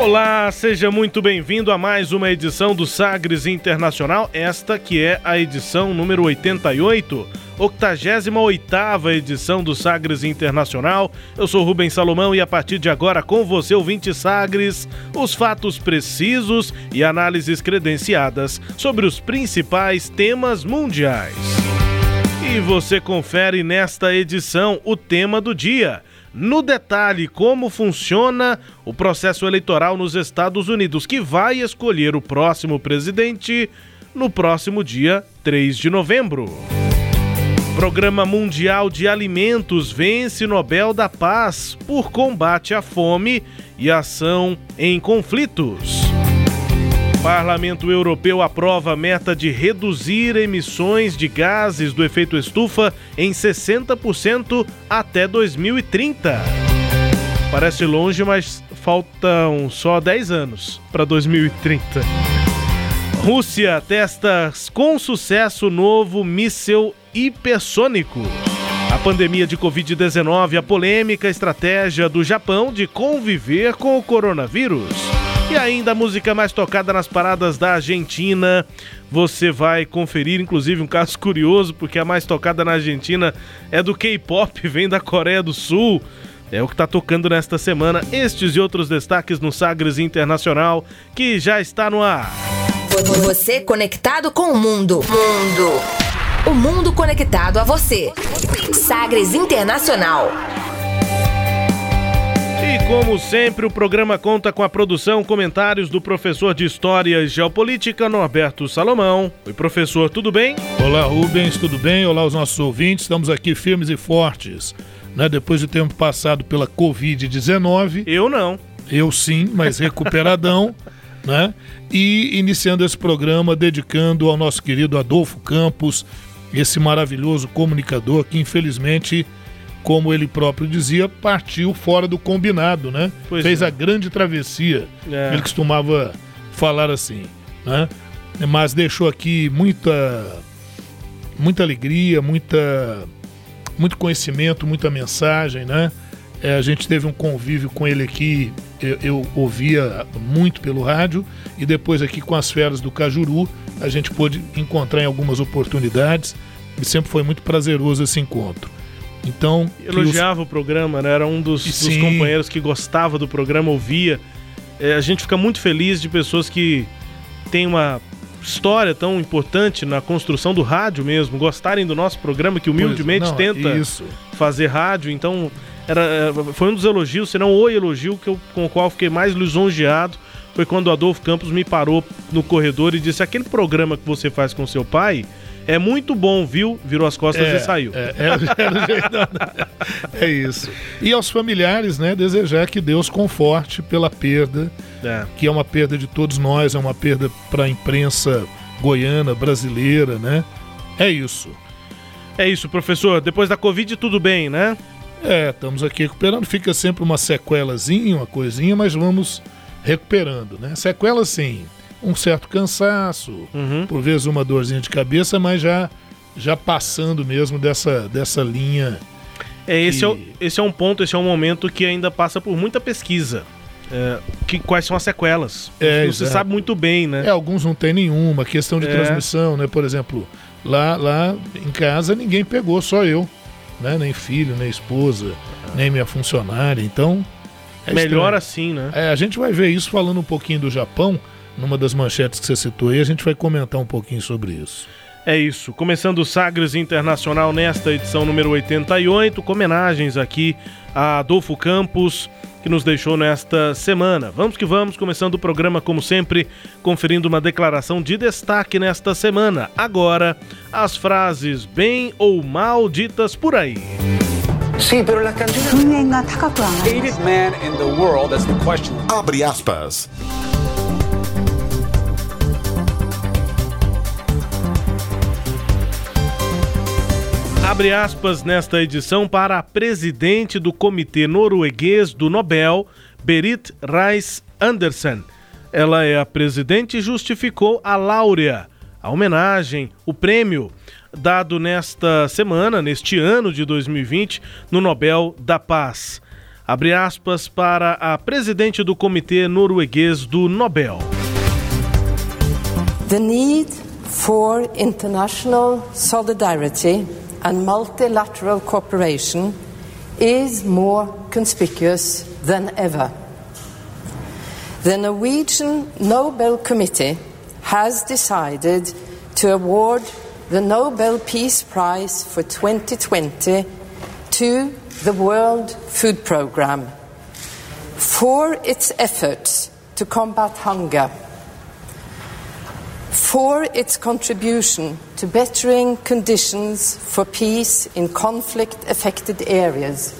Olá, seja muito bem-vindo a mais uma edição do Sagres Internacional, esta que é a edição número 88, 88ª edição do Sagres Internacional. Eu sou Rubens Salomão e a partir de agora com você, ouvinte Sagres, os fatos precisos e análises credenciadas sobre os principais temas mundiais. E você confere nesta edição o tema do dia no detalhe como funciona o processo eleitoral nos Estados Unidos, que vai escolher o próximo presidente no próximo dia 3 de novembro. Programa Mundial de Alimentos vence Nobel da Paz por combate à fome e ação em conflitos. Parlamento Europeu aprova meta de reduzir emissões de gases do efeito estufa em 60% até 2030. Parece longe, mas faltam só 10 anos para 2030. Rússia testa com sucesso novo míssil hipersônico. A pandemia de Covid-19, a polêmica estratégia do Japão de conviver com o coronavírus. E ainda a música mais tocada nas paradas da Argentina. Você vai conferir, inclusive, um caso curioso, porque a mais tocada na Argentina é do K-pop, vem da Coreia do Sul. É o que está tocando nesta semana. Estes e outros destaques no Sagres Internacional, que já está no ar. Você conectado com o mundo. Mundo. O mundo conectado a você. Sagres Internacional. E como sempre, o programa conta com a produção, comentários do professor de História e Geopolítica, Norberto Salomão. Oi, professor, tudo bem? Olá, Rubens, tudo bem? Olá, os nossos ouvintes. Estamos aqui firmes e fortes. Né? Depois de tempo passado pela Covid-19. Eu não. Eu sim, mas recuperadão. né? E iniciando esse programa dedicando ao nosso querido Adolfo Campos, esse maravilhoso comunicador que infelizmente como ele próprio dizia, partiu fora do combinado, né? Pois Fez é. a grande travessia. É. Ele costumava falar assim, né? Mas deixou aqui muita muita alegria, muita muito conhecimento, muita mensagem, né? É, a gente teve um convívio com ele aqui, eu, eu, ouvia muito pelo rádio, e depois aqui com as feras do Cajuru, a gente pôde encontrar em algumas oportunidades, e sempre foi muito prazeroso esse encontro. Então. Elogiava os... o programa, né? Era um dos, dos, companheiros que gostava do programa, ouvia. É, a gente fica muito feliz de pessoas que têm uma história tão importante na construção do rádio mesmo, gostarem do nosso programa, que humildemente não, tenta isso. fazer rádio. Então, era, é, foi um dos elogios, se não o elogio que eu, com o qual fiquei mais lisonjeado. Foi quando o Adolfo Campos me parou no corredor e disse: aquele programa que você faz com seu pai é muito bom, viu? Virou as costas é, e saiu. É, é, é, isso. E aos familiares, né? Desejar que Deus conforte pela perda, é. que é uma perda de todos nós, é uma perda para a imprensa goiana, brasileira, né? É isso. É isso, professor. Depois da Covid, tudo bem, né? É, estamos aqui recuperando. Fica sempre uma sequelazinha, uma coisinha, mas vamos recuperando, né? Sequela sim um certo cansaço, uhum. por vezes uma dorzinha de cabeça, mas já, já passando mesmo dessa, dessa linha. É, esse, que... é, esse é um ponto, esse é um momento que ainda passa por muita pesquisa. É, que, quais são as sequelas? É, sabe muito bem, né? É, alguns não tem nenhuma, questão de é. transmissão, né? Por exemplo, lá, lá em casa ninguém pegou, só eu. Né? Nem filho, nem esposa, nem minha funcionária. Então. É Melhor assim, né? É, a gente vai ver isso falando um pouquinho do Japão numa das manchetes que você citou aí, a gente vai comentar um pouquinho sobre isso. É isso, começando o Sagres Internacional nesta edição número 88, com homenagens aqui a Adolfo Campos, que nos deixou nesta semana. Vamos que vamos, começando o programa como sempre, conferindo uma declaração de destaque nesta semana. Agora, as frases bem ou mal ditas por aí. Sim, pero la man in the world, that's the question. Abre aspas. Abre aspas nesta edição para a presidente do Comitê Norueguês do Nobel, Berit Reis Andersen. Ela é a presidente e justificou a Láurea, a homenagem, o prêmio dado nesta semana, neste ano de 2020, no Nobel da Paz. Abre aspas para a presidente do Comitê Norueguês do Nobel. The need for international solidarity and multilateral cooperation is more conspicuous than ever. The Norwegian Nobel Committee has decided to award the Nobel Peace Prize for 2020 to the World Food Programme for its efforts to combat hunger for its contribution to bettering conditions for peace in conflict affected areas,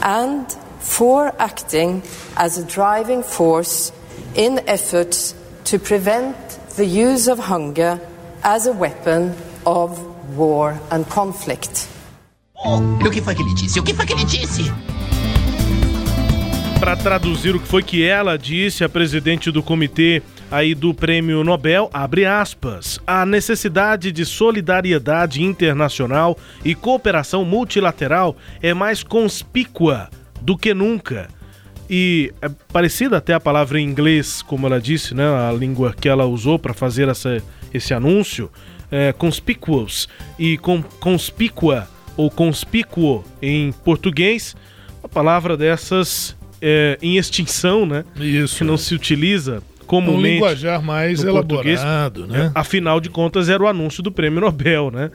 and for acting as a driving force in efforts to prevent the use of hunger as a weapon of war and conflict. Oh, o que foi que ele disse? O que foi que ele disse? Para traduzir o que foi que ela disse, a presidente do comitê aí do Prêmio Nobel, abre aspas, a necessidade de solidariedade internacional e cooperação multilateral é mais conspícua do que nunca. E é parecida até a palavra em inglês, como ela disse, né, a língua que ela usou para fazer essa, esse anúncio, é, conspicuous e com, conspícua ou conspícuo em português, uma palavra dessas é, em extinção, né? Isso. Que não se utiliza comumente. Um linguajar mais elaborado, né? É, afinal de contas, era o anúncio do prêmio Nobel, né?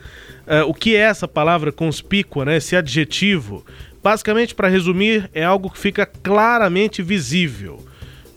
É, o que é essa palavra conspícua, né? Esse adjetivo? Basicamente, para resumir, é algo que fica claramente visível.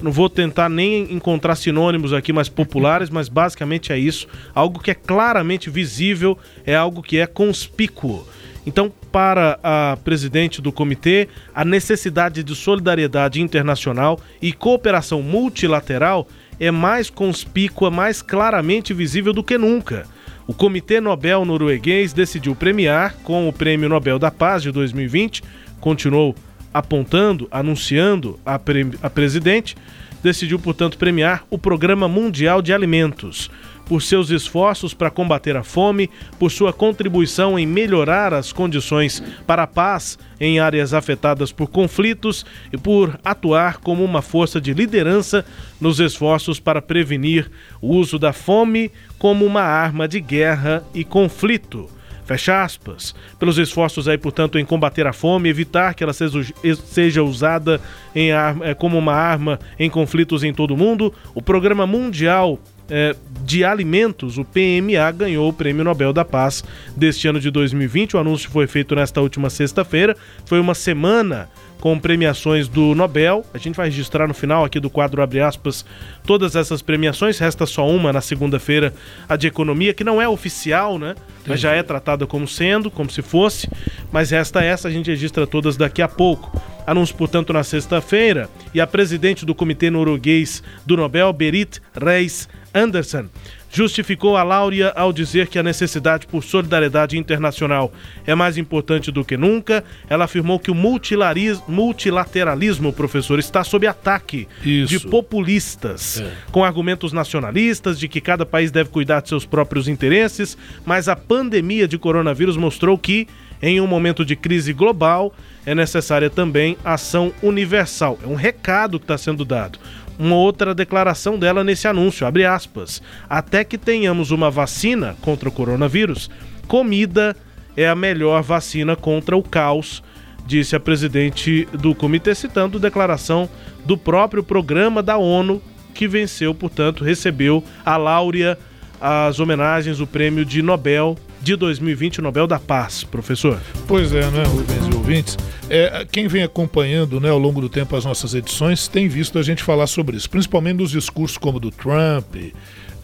Não vou tentar nem encontrar sinônimos aqui mais populares, mas basicamente é isso. Algo que é claramente visível é algo que é conspícuo. Então, para a presidente do comitê, a necessidade de solidariedade internacional e cooperação multilateral é mais conspícua, mais claramente visível do que nunca. O Comitê Nobel Norueguês decidiu premiar com o Prêmio Nobel da Paz de 2020, continuou apontando, anunciando a, pre a presidente, decidiu, portanto, premiar o Programa Mundial de Alimentos por seus esforços para combater a fome, por sua contribuição em melhorar as condições para a paz em áreas afetadas por conflitos e por atuar como uma força de liderança nos esforços para prevenir o uso da fome como uma arma de guerra e conflito. Fecha aspas. Pelos esforços aí, portanto, em combater a fome, evitar que ela seja, seja usada em, eh, como uma arma em conflitos em todo o mundo, o Programa Mundial é, de Alimentos, o PMA, ganhou o Prêmio Nobel da Paz deste ano de 2020. O anúncio foi feito nesta última sexta-feira. Foi uma semana com premiações do Nobel. A gente vai registrar no final aqui do quadro abre aspas todas essas premiações. Resta só uma na segunda-feira, a de economia, que não é oficial, né? Mas já é tratada como sendo, como se fosse. Mas resta essa, a gente registra todas daqui a pouco. Anúncio, portanto, na sexta-feira. E a presidente do Comitê Norueguês do Nobel, Berit Reis Anderson justificou a Láurea ao dizer que a necessidade por solidariedade internacional é mais importante do que nunca. Ela afirmou que o multilateralismo, professor, está sob ataque Isso. de populistas, é. com argumentos nacionalistas de que cada país deve cuidar de seus próprios interesses, mas a pandemia de coronavírus mostrou que, em um momento de crise global, é necessária também ação universal. É um recado que está sendo dado uma outra declaração dela nesse anúncio, abre aspas, até que tenhamos uma vacina contra o coronavírus, comida é a melhor vacina contra o caos, disse a presidente do comitê, citando declaração do próprio programa da ONU, que venceu, portanto, recebeu a Láurea as homenagens, o prêmio de Nobel de 2020, o Nobel da Paz, professor. Pois é, né, Rubens e ouvintes? É, quem vem acompanhando né, ao longo do tempo as nossas edições tem visto a gente falar sobre isso, principalmente nos discursos como do Trump,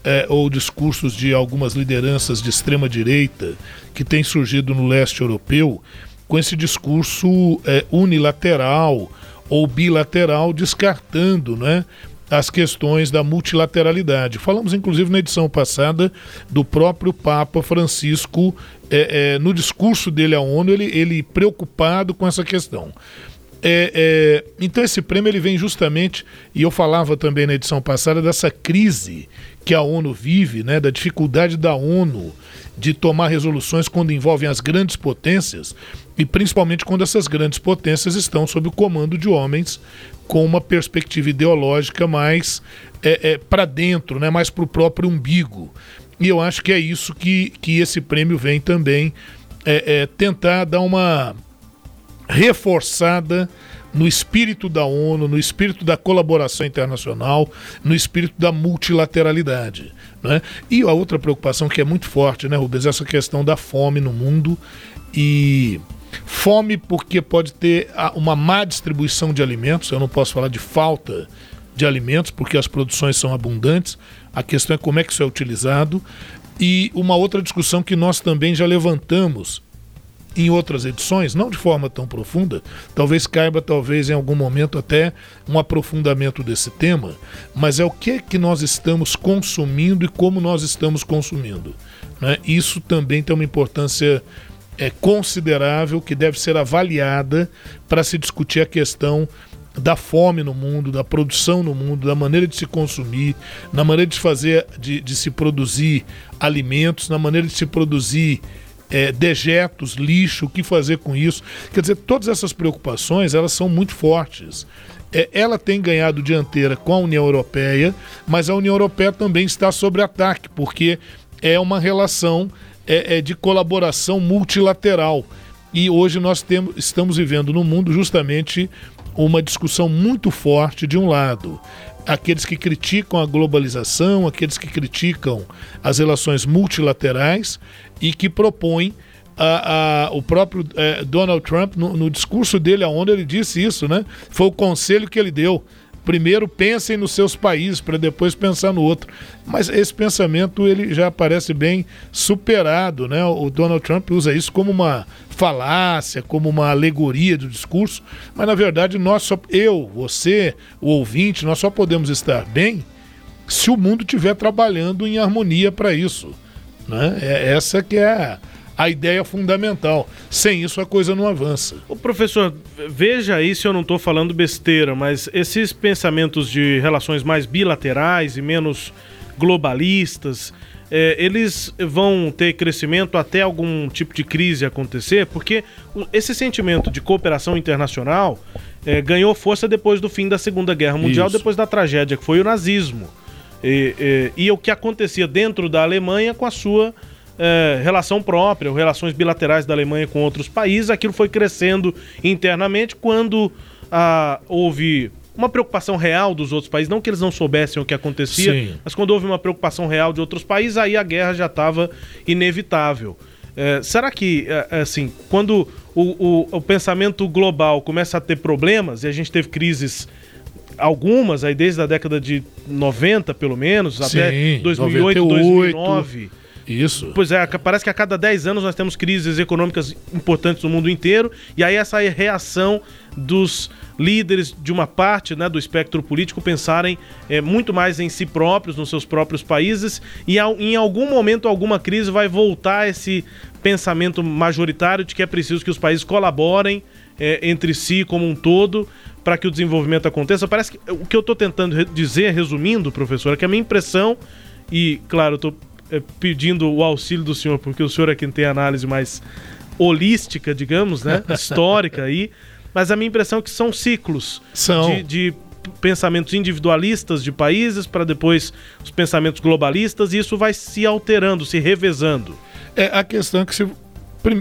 é, ou discursos de algumas lideranças de extrema direita que têm surgido no leste europeu, com esse discurso é, unilateral ou bilateral, descartando né, as questões da multilateralidade. Falamos, inclusive, na edição passada do próprio Papa Francisco, é, é, no discurso dele à ONU, ele, ele preocupado com essa questão. É, é, então esse prêmio ele vem justamente, e eu falava também na edição passada, dessa crise que a ONU vive, né, da dificuldade da ONU de tomar resoluções quando envolvem as grandes potências, e principalmente quando essas grandes potências estão sob o comando de homens com uma perspectiva ideológica mais é, é, para dentro, né, mais para o próprio umbigo. E eu acho que é isso que, que esse prêmio vem também é, é tentar dar uma reforçada no espírito da ONU, no espírito da colaboração internacional, no espírito da multilateralidade. Né? E a outra preocupação que é muito forte, né, Rubens, essa questão da fome no mundo e fome porque pode ter uma má distribuição de alimentos, eu não posso falar de falta de alimentos porque as produções são abundantes, a questão é como é que isso é utilizado. E uma outra discussão que nós também já levantamos em outras edições, não de forma tão profunda, talvez caiba talvez em algum momento até um aprofundamento desse tema, mas é o que que nós estamos consumindo e como nós estamos consumindo. Né? Isso também tem uma importância é, considerável que deve ser avaliada para se discutir a questão da fome no mundo, da produção no mundo, da maneira de se consumir, na maneira de fazer, de, de se produzir alimentos, na maneira de se produzir é, dejetos, lixo, o que fazer com isso. Quer dizer, todas essas preocupações elas são muito fortes. É, ela tem ganhado dianteira com a União Europeia, mas a União Europeia também está sob ataque, porque é uma relação é, é de colaboração multilateral. E hoje nós temos, estamos vivendo no mundo justamente uma discussão muito forte de um lado aqueles que criticam a globalização, aqueles que criticam as relações multilaterais e que propõem a, a, o próprio é, Donald Trump, no, no, discurso dele ONU, ele disse isso, né? Foi o conselho que ele deu. Primeiro pensem nos seus países para depois pensar no outro. Mas esse pensamento ele já parece bem superado, né? O Donald Trump usa isso como uma falácia, como uma alegoria do discurso, mas na verdade nós só eu, você, o ouvinte, nós só podemos estar bem se o mundo estiver trabalhando em harmonia para isso. Né? É essa que é a ideia fundamental. Sem isso a coisa não avança. O professor, veja aí se eu não estou falando besteira, mas esses pensamentos de relações mais bilaterais e menos globalistas, é, eles vão ter crescimento até algum tipo de crise acontecer, porque esse sentimento de cooperação internacional é, ganhou força depois do fim da Segunda Guerra Mundial, Isso. depois da tragédia que foi o nazismo. E, e, e, o que acontecia dentro da Alemanha com a sua é, relação própria, ou relações bilaterais da Alemanha com outros países, aquilo foi crescendo internamente quando ah, houve uma preocupação real dos outros países, não que eles não soubessem o que acontecia, Sim. mas quando houve uma preocupação real de outros países, aí a guerra já estava inevitável. É, será que, é, é, assim, quando o, o, o, pensamento global começa a ter problemas, e a gente teve crises algumas aí desde a década de 90, pelo menos, Sim, até 2008, 98. 2009 isso. Pois é, parece que a cada 10 anos nós temos crises econômicas importantes no mundo inteiro, e aí essa reação dos líderes de uma parte né, do espectro político pensarem é, muito mais em si próprios, nos seus próprios países, e em algum momento alguma crise vai voltar esse pensamento majoritário de que é preciso que os países colaborem é, entre si como um todo para que o desenvolvimento aconteça. Parece que o que eu estou tentando dizer, resumindo, professor, é que a minha impressão, e claro, eu estou pedindo o auxílio do senhor, porque o senhor é quem tem análise mais holística, digamos, né? Histórica aí. Mas a minha impressão é que são ciclos são. De, de pensamentos individualistas de países para depois os pensamentos globalistas e isso vai se alterando, se revezando. É a questão é que se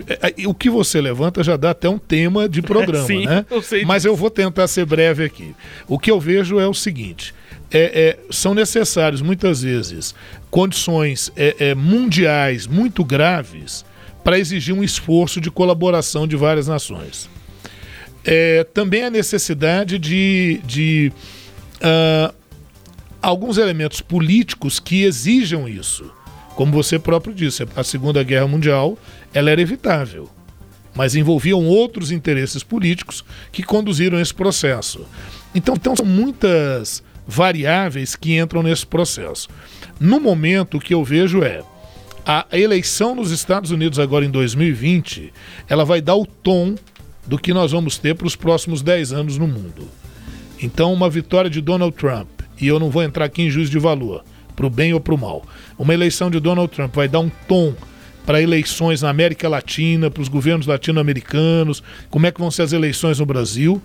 é, é, o que você levanta já dá até um tema de programa, Sim, né? Eu Mas eu vou tentar ser breve aqui. O que eu vejo é o seguinte: é, é, são necessários muitas vezes condições é, é, mundiais muito graves para exigir um esforço de colaboração de várias nações. É, também a necessidade de, de uh, alguns elementos políticos que exijam isso. Como você próprio disse, a Segunda Guerra Mundial ela era evitável, mas envolviam outros interesses políticos que conduziram esse processo. Então, então são muitas variáveis que entram nesse processo. No momento, o que eu vejo é a eleição nos Estados Unidos agora em 2020, ela vai dar o tom do que nós vamos ter para os próximos 10 anos no mundo. Então, uma vitória de Donald Trump, e eu não vou entrar aqui em juízo de valor, para o bem ou para o mal. Uma eleição de Donald Trump vai dar um tom para eleições na América Latina, para os governos latino-americanos, como é que vão ser as eleições no Brasil.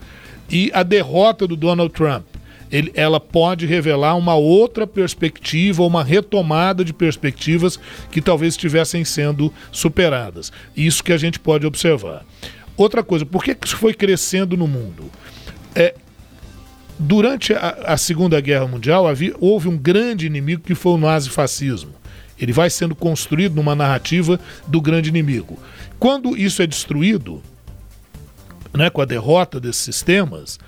E a derrota do Donald Trump, ele, ela pode revelar uma outra perspectiva, uma retomada de perspectivas que talvez estivessem sendo superadas. Isso que a gente pode observar. Outra coisa, por que isso foi crescendo no mundo? É, durante a, a Segunda Guerra Mundial havia, houve um grande inimigo que foi o nazifascismo. Ele vai sendo construído numa narrativa do grande inimigo. Quando isso é destruído, né, com a derrota desses sistemas,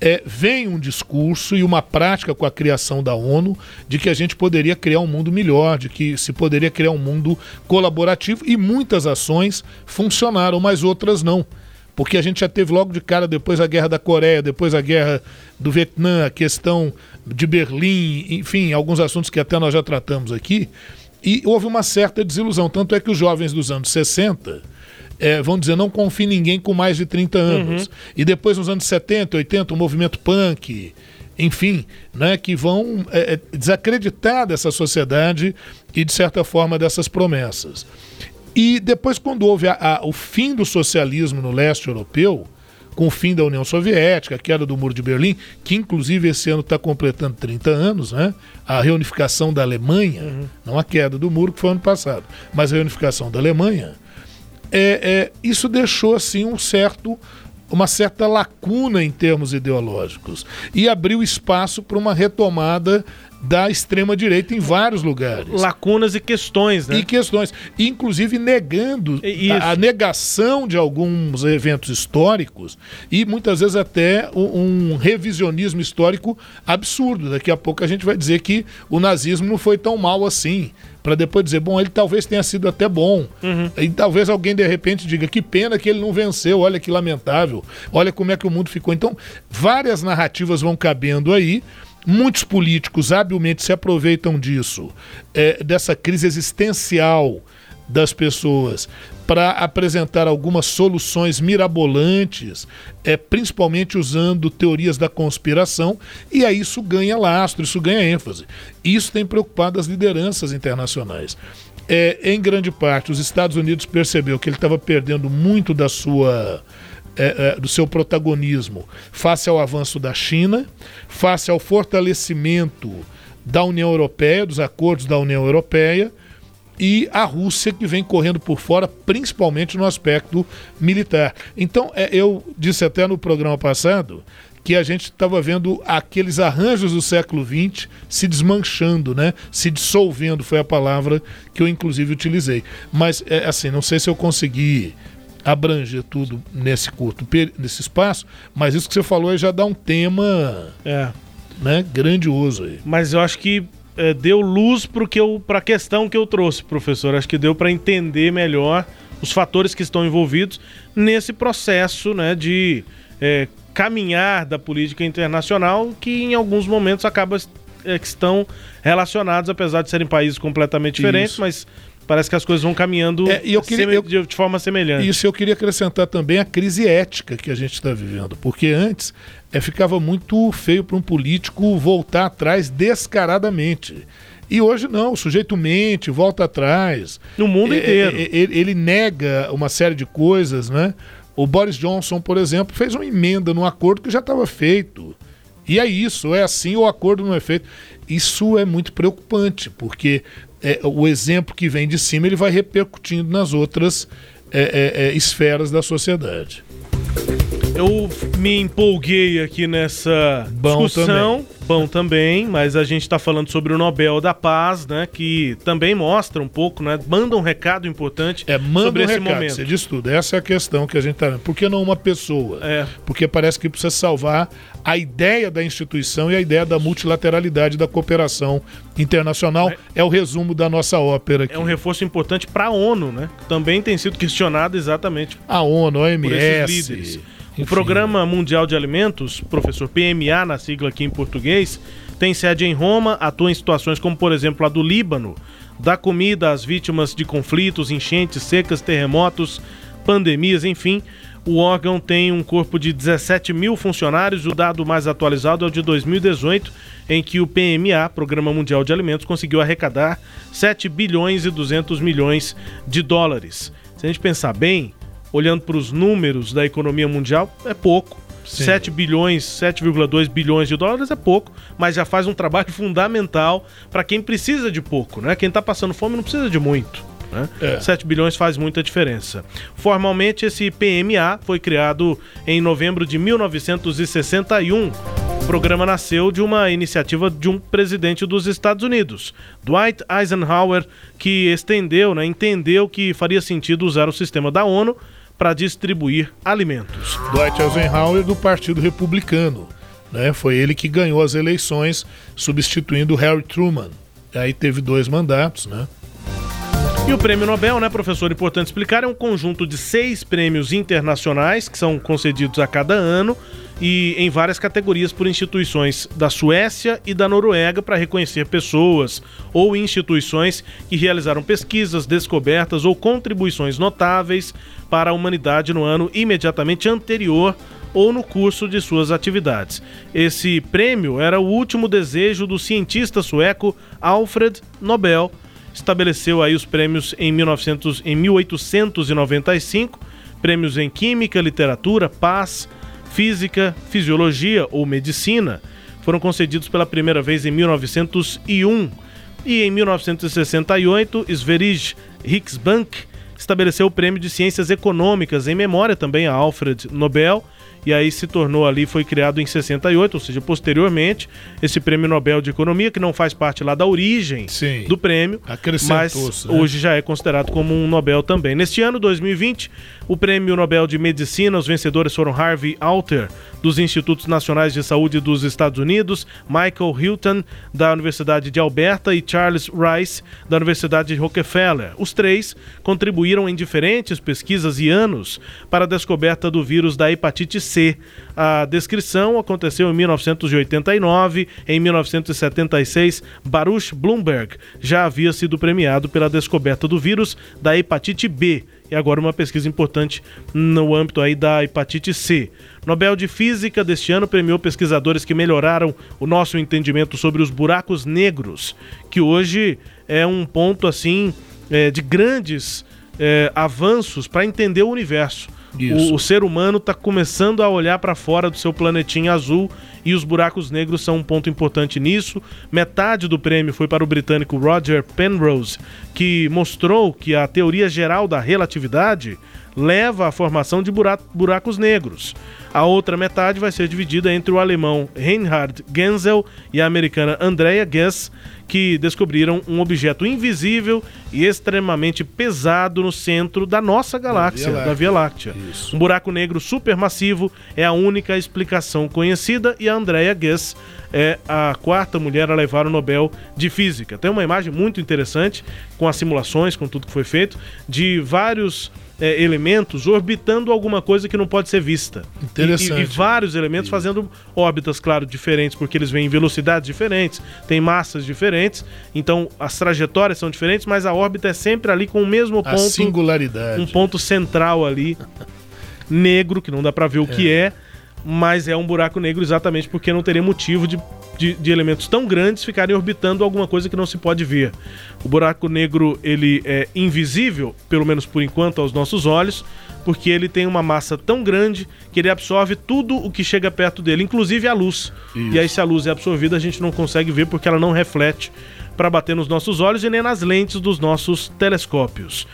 é, vem um discurso e uma prática com a criação da ONU de que a gente poderia criar um mundo melhor, de que se poderia criar um mundo colaborativo e muitas ações funcionaram, mas outras não. Porque a gente já teve logo de cara depois a guerra da Coreia, depois a guerra do Vietnã, a questão de Berlim, enfim, alguns assuntos que até nós já tratamos aqui. E houve uma certa desilusão. Tanto é que os jovens dos anos 60 é, vão dizer, não confie em ninguém com mais de 30 anos. Uhum. E depois, nos anos 70, 80, o movimento punk, enfim, né, que vão é, é, desacreditar dessa sociedade e, de certa forma, dessas promessas. E depois, quando houve a, a, o fim do socialismo no leste europeu, com o fim da União Soviética, a queda do Muro de Berlim, que inclusive esse ano está completando 30 anos, né? a reunificação da Alemanha, uhum. não a queda do muro que foi ano passado, mas a reunificação da Alemanha, é, é, isso deixou assim um certo uma certa lacuna em termos ideológicos e abriu espaço para uma retomada da extrema-direita em vários lugares. Lacunas e questões, né? E questões. Inclusive negando a, a, negação de alguns eventos históricos e muitas vezes até um, um, revisionismo histórico absurdo. Daqui a pouco a gente vai dizer que o nazismo não foi tão mal assim. Para depois dizer, bom, ele talvez tenha sido até bom. Uhum. E talvez alguém de repente diga, que pena que ele não venceu, olha que lamentável, olha como é que o mundo ficou. Então, várias narrativas vão cabendo aí. Muitos políticos habilmente se aproveitam disso, é, dessa crise existencial das pessoas, para apresentar algumas soluções mirabolantes, é, principalmente usando teorias da conspiração, e aí isso ganha lastro, isso ganha ênfase. Isso tem preocupado as lideranças internacionais. É, em grande parte, os Estados Unidos percebeu que ele estava perdendo muito da sua é, é, do seu protagonismo face ao avanço da China, face ao fortalecimento da União Europeia, dos acordos da União Europeia, e a Rússia que vem correndo por fora, principalmente no aspecto militar. Então, é, eu disse até no programa passado que a gente estava vendo aqueles arranjos do século XX se desmanchando, né? Se dissolvendo, foi a palavra que eu inclusive utilizei. Mas, é, assim, não sei se eu consegui abranger tudo nesse curto nesse espaço, mas isso que você falou aí já dá um tema é. né, grandioso aí. Mas eu acho que é, deu luz para a questão que eu trouxe, professor. Acho que deu para entender melhor os fatores que estão envolvidos nesse processo né, de é, caminhar da política internacional, que em alguns momentos acaba é, que estão relacionados, apesar de serem países completamente diferentes, Isso. mas parece que as coisas vão caminhando é, eu queria, eu, de, forma semelhante. Isso eu queria acrescentar também a crise ética que a gente está vivendo, porque antes é, ficava muito feio para um político voltar atrás descaradamente. E hoje não, o sujeito mente, volta atrás. No mundo é, inteiro. Ele, ele nega uma série de coisas, né? O Boris Johnson, por exemplo, fez uma emenda num acordo que já estava feito. E é isso, é assim, o acordo não é feito. Isso é muito preocupante, porque é, o exemplo que vem de cima ele vai repercutindo nas outras é, é, é esferas da sociedade. Eu me empolguei aqui nessa Bom discussão. Bom também, mas a gente está falando sobre o Nobel da Paz, né? Que também mostra um pouco, né? Manda um recado importante É, manda sobre um esse recado, momento. você diz tudo. Essa é a questão que a gente tá. Por que não uma pessoa? É. Porque parece que precisa salvar a ideia da instituição e a ideia da multilateralidade da cooperação internacional. É, o resumo da nossa ópera aqui. É um reforço importante para a ONU, né? Também tem sido questionado exatamente A ONU, a por OMS. esses líderes. O enfim. Programa Mundial de Alimentos, professor PMA na sigla aqui em português, tem sede em Roma, atua em situações como, por exemplo, a do Líbano, dá comida às vítimas de conflitos, enchentes, secas, terremotos, pandemias, enfim. O órgão tem um corpo de 17 mil funcionários. O dado mais atualizado é o de 2018, em que o PMA, Programa Mundial de Alimentos, conseguiu arrecadar 7 bilhões e 200 milhões de dólares. Se a gente pensar bem, olhando para os números da economia mundial, é pouco. 7 bilhões, 7,2 bilhões de dólares é pouco, mas já faz um trabalho fundamental para quem precisa de pouco, né? Quem está passando fome não precisa de muito. Né? É. 7 bilhões faz muita diferença. Formalmente, esse PMA foi criado em novembro de 1961. O programa nasceu de uma iniciativa de um presidente dos Estados Unidos, Dwight Eisenhower, que estendeu, né, entendeu que faria sentido usar o sistema da ONU para distribuir alimentos. Dwight Eisenhower do Partido Republicano. Né? Foi ele que ganhou as eleições, substituindo Harry Truman. Aí teve dois mandatos, né? E o prêmio Nobel, né, professor? Importante explicar, é um conjunto de seis prêmios internacionais que são concedidos a cada ano e em várias categorias por instituições da Suécia e da Noruega para reconhecer pessoas ou instituições que realizaram pesquisas, descobertas ou contribuições notáveis para a humanidade no ano imediatamente anterior ou no curso de suas atividades. Esse prêmio era o último desejo do cientista sueco Alfred Nobel estabeleceu aí os prêmios em, 1900, em 1895, prêmios em Química, Literatura, Paz, Física, Fisiologia ou Medicina. Foram concedidos pela primeira vez em 1901 e em 1968, Sverige Riksbank estabeleceu o prêmio de Ciências Econômicas em memória também a Alfred Nobel e aí se tornou ali, foi criado em 68, ou seja, posteriormente, esse prêmio Nobel de Economia, que não faz parte lá da origem Sim. do prêmio, mas né? hoje já é considerado como um Nobel também. Neste ano, 2020, o prêmio Nobel de Medicina, os vencedores foram Harvey Alter, dos Institutos Nacionais de Saúde dos Estados Unidos, Michael Hilton, da Universidade de Alberta, e Charles Rice, da Universidade de Rockefeller. Os três contribuíram em diferentes pesquisas e anos para a descoberta do vírus da hepatite C. A descrição aconteceu em 1989. Em 1976, Baruch Bloomberg já havia sido premiado pela descoberta do vírus da hepatite B. E agora uma pesquisa importante no âmbito aí da hepatite C. Nobel de Física deste ano premiou pesquisadores que melhoraram o nosso entendimento sobre os buracos negros, que hoje é um ponto assim é, de grandes é, avanços para entender o universo. O, o ser humano está começando a olhar para fora do seu planetinha azul e os buracos negros são um ponto importante nisso. Metade do prêmio foi para o britânico Roger Penrose, que mostrou que a teoria geral da relatividade leva à formação de bura- buracos negros. A outra metade vai ser dividida entre o alemão Reinhard Genzel e a americana Andrea Ghez, que descobriram um objeto invisível e extremamente pesado no centro da nossa galáxia, Via da Via Láctea. Um buraco negro supermassivo é a única explicação conhecida e a Andrea Ghez é a quarta mulher a levar o Nobel de Física. Tem uma imagem muito interessante com as simulações, com tudo que foi feito, de vários é, elementos orbitando alguma coisa que não pode ser vista. Interessante. E, e- e vários elementos fazendo órbitas, claro, diferentes, porque eles vêm em velocidades diferentes, têm massas diferentes, então as trajetórias são diferentes, mas a órbita é sempre ali com o mesmo A ponto singularidade. um ponto central ali, negro, que não dá pra ver o que é, mas é um buraco negro exatamente porque não teria motivo de, de, de elementos tão grandes ficarem orbitando alguma coisa que não se pode ver. O buraco negro, ele é invisível, pelo menos por enquanto, aos nossos olhos, porque ele tem uma massa tão grande que ele absorve tudo o que chega perto dele, inclusive a luz. E aí, se a luz é absorvida, a gente não consegue ver porque ela não reflete para bater nos nossos olhos e nem nas lentes dos nossos telescópios.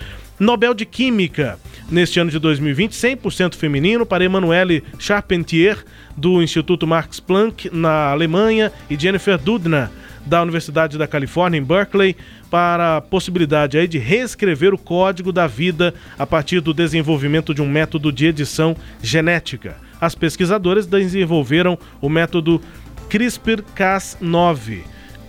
Nobel de Química. neste ano de 2020, 100% feminino, para Emanuele Charpentier, do Instituto Max Planck, na Alemanha, e Jennifer Dudna, da Universidade da Califórnia, em Berkeley, para a possibilidade aí de reescrever o código da vida a partir do desenvolvimento de um método de edição genética. As pesquisadoras desenvolveram o método CRISPR-Cas9.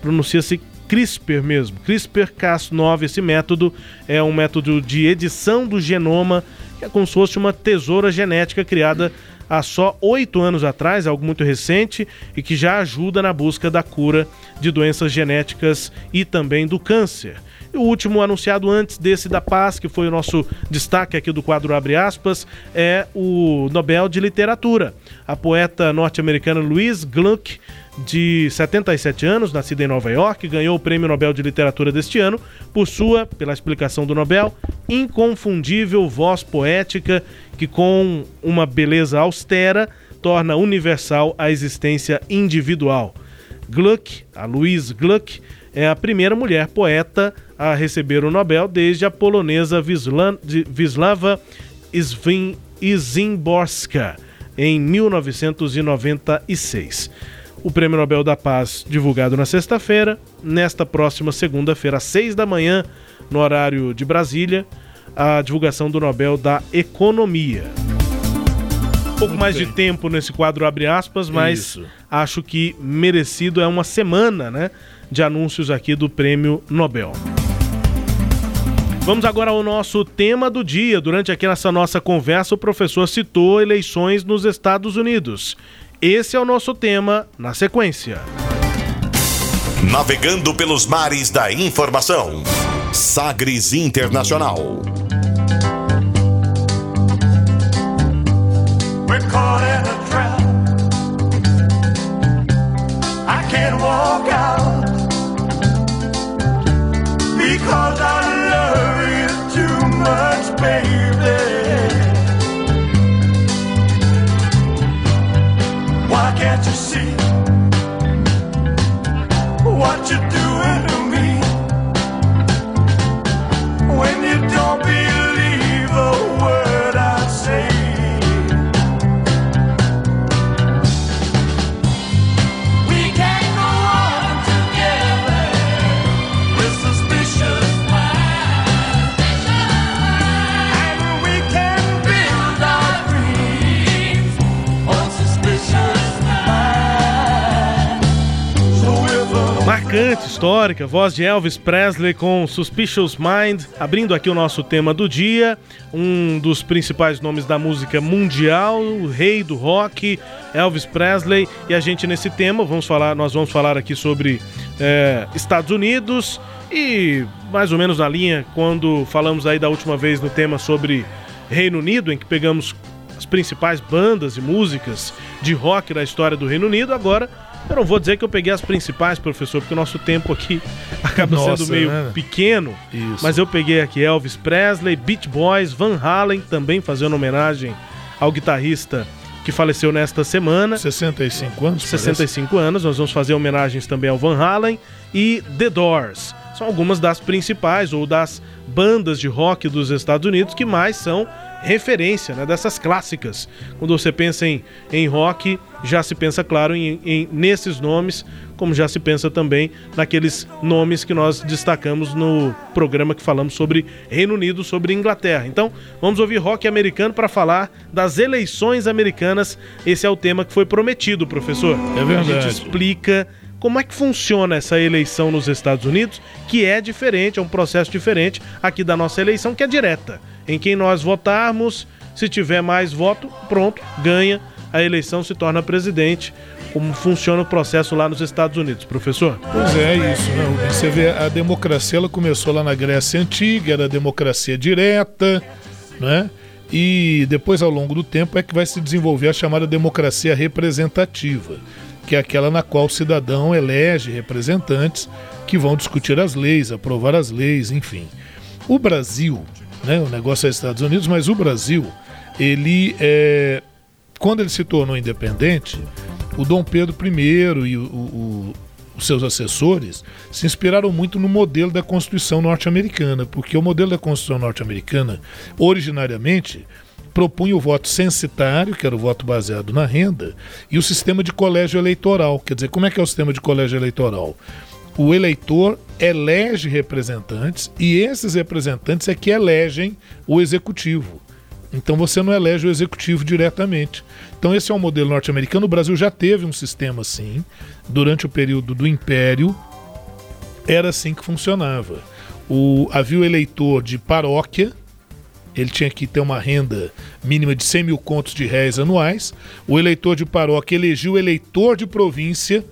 Pronuncia-se CRISPR mesmo. CRISPR-Cas9, esse método é um método de edição do genoma, que é como se fosse uma tesoura genética criada há só oito anos atrás, algo muito recente, e que já ajuda na busca da cura de doenças genéticas e também do câncer. E o último anunciado antes desse da paz, que foi o nosso destaque aqui do quadro Abre aspas, é o Nobel de Literatura. A poeta norte-americana Louise Gluck de 77 anos, nascida em Nova York, ganhou o Prêmio Nobel de Literatura deste ano por sua, pela explicação do Nobel, inconfundível voz poética que, com uma beleza austera, torna universal a existência individual. Gluck, a Louise Gluck, é a primeira mulher poeta a receber o Nobel desde a polonesa Wisława Szymborska em 1996 o Prêmio Nobel da Paz divulgado na sexta-feira. Nesta próxima segunda-feira, às seis da manhã, no horário de Brasília, a divulgação do Nobel da Economia. Um pouco mais de tempo nesse quadro abre aspas, mas Isso. acho que merecido é uma semana, né, de anúncios aqui do Prêmio Nobel. Vamos agora ao nosso tema do dia. Durante aqui nessa nossa conversa, o professor citou eleições nos Estados Unidos. Esse é o nosso tema na sequência. Navegando pelos mares da informação. Sagres Internacional. Marcante, histórica, voz de Elvis Presley com Suspicious Mind, abrindo aqui o nosso tema do dia, um dos principais nomes da música mundial, o rei do rock, Elvis Presley, e a gente nesse tema, vamos falar, nós vamos falar aqui sobre é, Estados Unidos e mais ou menos na linha quando falamos aí da última vez no tema sobre Reino Unido, em que pegamos as principais bandas e músicas de rock da história do Reino Unido, agora eu não vou dizer que eu peguei as principais, professor, porque o nosso tempo aqui acaba Nossa, sendo meio né? pequeno. Isso. Mas eu peguei aqui Elvis Presley, Beach Boys, Van Halen, também fazendo homenagem ao guitarrista que faleceu nesta semana. 65 anos? 65 parece. anos. Nós vamos fazer homenagens também ao Van Halen e The Doors. São algumas das principais ou das bandas de rock dos Estados Unidos que mais são referência né, dessas clássicas. Quando você pensa em, em rock, já se pensa, claro, em, em, nesses nomes, como já se pensa também naqueles nomes que nós destacamos no programa que falamos sobre Reino Unido, sobre Inglaterra. Então, vamos ouvir rock americano para falar das eleições americanas. Esse é o tema que foi prometido, professor. É verdade. A gente explica como é que funciona essa eleição nos Estados Unidos, que é diferente, é um processo diferente aqui da nossa eleição, que é direta em quem nós votarmos, se tiver mais voto, pronto, ganha, a eleição se torna presidente. Como funciona o processo lá nos Estados Unidos, professor? Pois é, isso, né? Você vê, a democracia ela começou lá na Grécia Antiga, era democracia direta, né? E depois, ao longo do tempo, é que vai se desenvolver a chamada democracia representativa, que é aquela na qual o cidadão elege representantes que vão discutir as leis, aprovar as leis, enfim. O Brasil, né? O negócio é Estados Unidos, mas o Brasil, ele é, quando ele se tornou independente, o Dom Pedro I e o, o, os seus assessores se inspiraram muito no modelo da Constituição norte-americana, porque o modelo da Constituição norte-americana, originariamente, propunha o voto censitário, que era o voto baseado na renda, e o sistema de colégio eleitoral. Quer dizer, como é que é o sistema de colégio eleitoral? O eleitor elege representantes e esses representantes é que elegem o executivo. Então você não elege o executivo diretamente. Então esse é o modelo norte-americano. O Brasil já teve um sistema assim durante o período do Império. Era assim que funcionava. O, havia o eleitor de paróquia, ele tinha que ter uma renda mínima de 100 mil contos de réis anuais. O eleitor de paróquia elegia o eleitor de província,